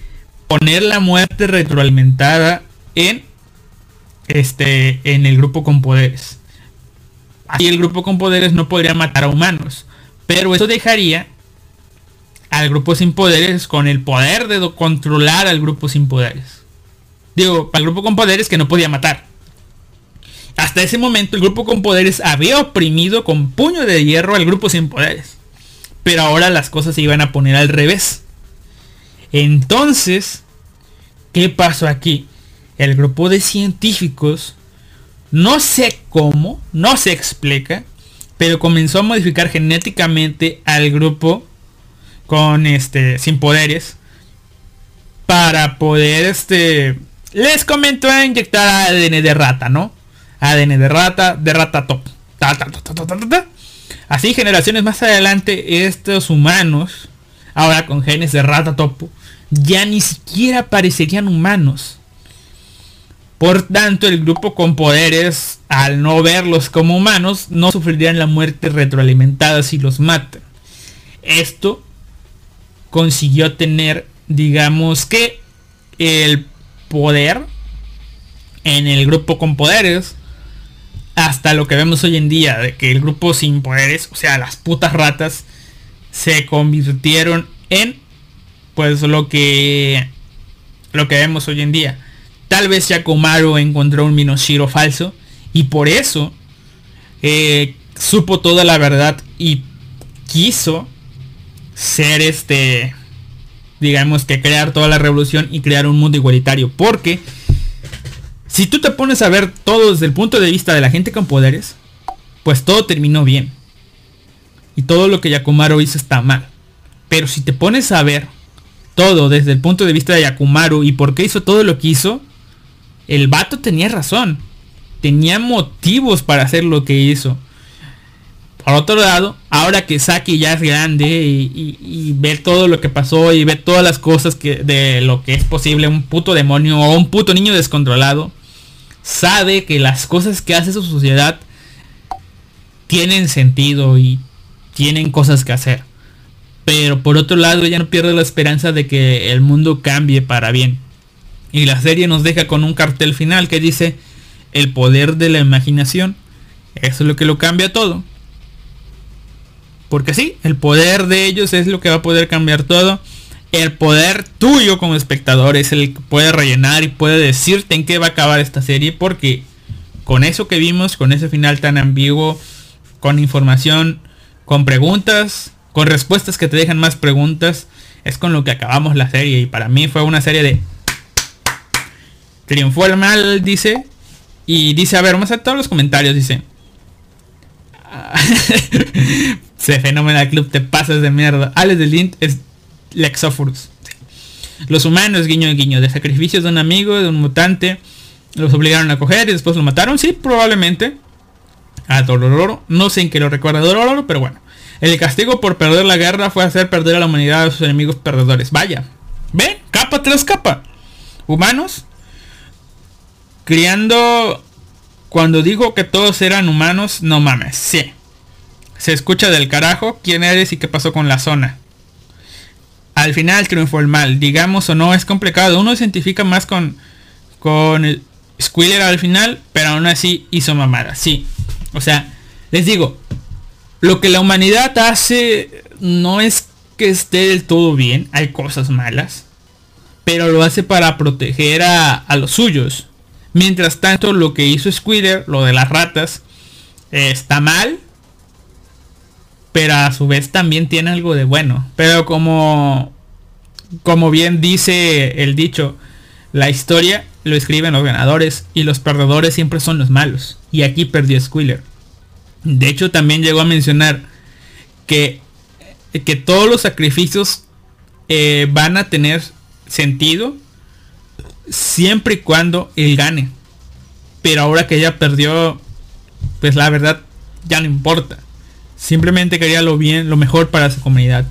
poner la muerte retroalimentada en este en el grupo con poderes. Así el grupo con poderes no podría matar a humanos. Pero eso dejaría al grupo sin poderes con el poder de controlar al grupo sin poderes. Digo, al grupo con poderes que no podía matar. Hasta ese momento el grupo con poderes había oprimido con puño de hierro al grupo sin poderes. Pero ahora las cosas se iban a poner al revés. Entonces, ¿qué pasó aquí? El grupo de científicos no sé cómo, no se explica, pero comenzó a modificar genéticamente al grupo con este sin poderes para poder este les comento a inyectar ADN de rata, ¿no? ADN de rata, de rata top. Así generaciones más adelante estos humanos, ahora con genes de rata topo, ya ni siquiera parecerían humanos por tanto, el grupo con poderes, al no verlos como humanos, no sufrirían la muerte retroalimentada si los matan. Esto consiguió tener, digamos que, el poder en el grupo con poderes hasta lo que vemos hoy en día de que el grupo sin poderes, o sea, las putas ratas, se convirtieron en pues lo que lo que vemos hoy en día. Tal vez Yakumaru encontró un Minoshiro falso y por eso eh, supo toda la verdad y quiso ser este, digamos que crear toda la revolución y crear un mundo igualitario. Porque si tú te pones a ver todo desde el punto de vista de la gente con poderes, pues todo terminó bien. Y todo lo que Yakumaru hizo está mal. Pero si te pones a ver todo desde el punto de vista de Yakumaru y por qué hizo todo lo que hizo, el vato tenía razón. Tenía motivos para hacer lo que hizo. Por otro lado, ahora que Saki ya es grande y, ver todo lo que pasó y ver todas las cosas que, de lo que es posible un puto demonio o un puto niño descontrolado, sabe que las cosas que hace su sociedad tienen sentido y tienen cosas que hacer. Pero por otro lado, ella no pierde la esperanza de que el mundo cambie para bien. Y la serie nos deja con un cartel final que dice el poder de la imaginación. Eso es lo que lo cambia todo. Porque sí, el poder de ellos es lo que va a poder cambiar todo. El poder tuyo como espectador es el que puede rellenar y puede decirte en qué va a acabar esta serie. Porque con eso que vimos, con ese final tan ambiguo, con información, con preguntas, con respuestas que te dejan más preguntas, es con lo que acabamos la serie. Y para mí fue una serie de... Triunfó el mal, dice. Y dice, a ver, vamos a todos los comentarios, dice. Se fenómeno club, te pasas de mierda. Alex de Lint es Lexophorus. Los humanos, guiño guiño, de sacrificios de un amigo, de un mutante. Los obligaron a coger y después lo mataron. Sí, probablemente. A Dororo. No sé en qué lo recuerda Dororo, pero bueno. El castigo por perder la guerra fue hacer perder a la humanidad a sus enemigos perdedores. Vaya. ¿Ven? Capa tras capa. Humanos. Criando... Cuando digo que todos eran humanos, no mames. Sí. Se escucha del carajo quién eres y qué pasó con la zona. Al final triunfó el mal, digamos o no, es complicado. Uno se identifica más con, con el Squiller al final, pero aún así hizo mamada. Sí. O sea, les digo, lo que la humanidad hace no es que esté del todo bien, hay cosas malas, pero lo hace para proteger a, a los suyos. Mientras tanto, lo que hizo Squiller, lo de las ratas, está mal, pero a su vez también tiene algo de bueno. Pero como, como bien dice el dicho, la historia lo escriben los ganadores y los perdedores siempre son los malos. Y aquí perdió Squiller. De hecho también llegó a mencionar que, que todos los sacrificios eh, van a tener sentido siempre y cuando él gane. Pero ahora que ya perdió, pues la verdad ya no importa. Simplemente quería lo bien, lo mejor para su comunidad.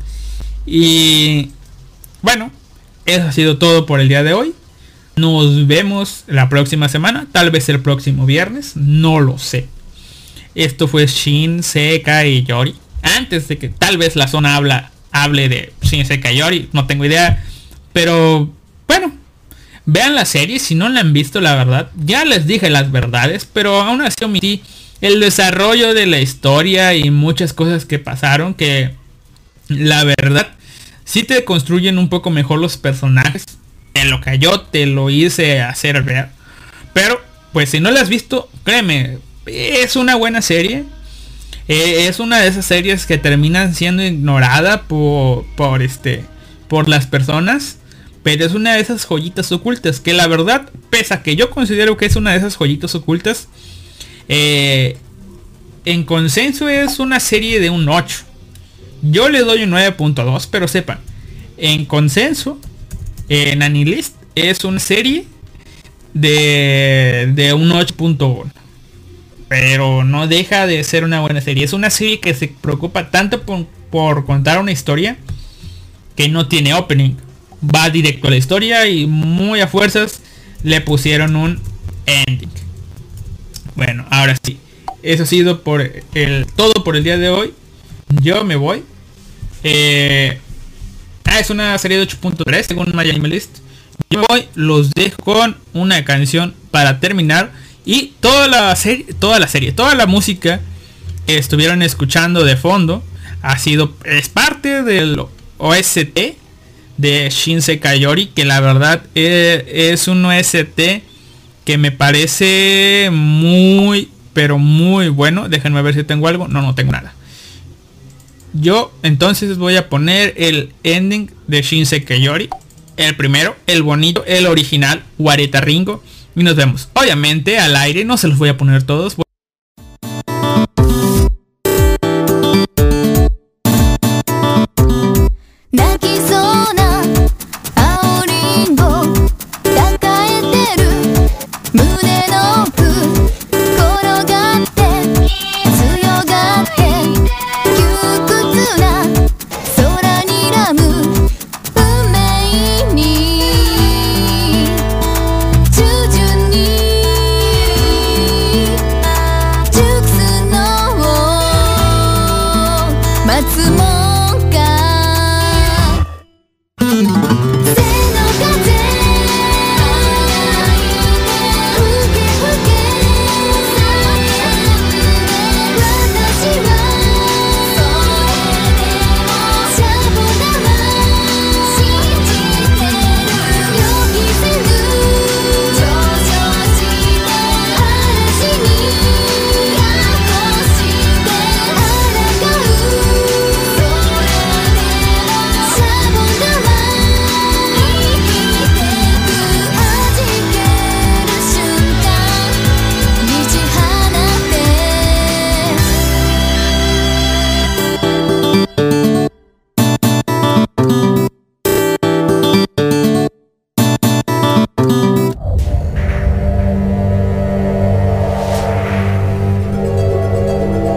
Y bueno, eso ha sido todo por el día de hoy. Nos vemos la próxima semana, tal vez el próximo viernes, no lo sé. Esto fue Shin, Seka y Yori. Antes de que tal vez la zona habla, hable de Shin, Seka y Yori, no tengo idea. Pero bueno, vean la serie si no la han visto, la verdad. Ya les dije las verdades, pero aún así omití el desarrollo de la historia y muchas cosas que pasaron que la verdad sí te construyen un poco mejor los personajes en lo que yo te lo hice hacer ver pero pues si no la has visto créeme es una buena serie eh, es una de esas series que terminan siendo ignorada por, por este por las personas es una de esas joyitas ocultas que la verdad pesa que yo considero que es una de esas joyitas ocultas eh, en consenso es una serie de un 8. Yo le doy un 9.2, pero sepan, en consenso, en Anilist es una serie de, de un 8.1. Pero no deja de ser una buena serie. Es una serie que se preocupa tanto por, por contar una historia que no tiene opening. Va directo a la historia y muy a fuerzas le pusieron un ending. Bueno, ahora sí. Eso ha sido por el todo por el día de hoy. Yo me voy. Eh, ah, es una serie de 8.3 según Miami List. Yo voy, los dejo con una canción para terminar. Y toda la serie, toda la serie, toda la música que estuvieron escuchando de fondo ha sido, es parte del OST de Shinse Kayori, que la verdad es, es un OST que me parece muy, pero muy bueno. Déjenme ver si tengo algo. No, no tengo nada. Yo entonces voy a poner el ending de Shinse Keyori. El primero, el bonito, el original, Wareta Ringo. Y nos vemos. Obviamente al aire no se los voy a poner todos.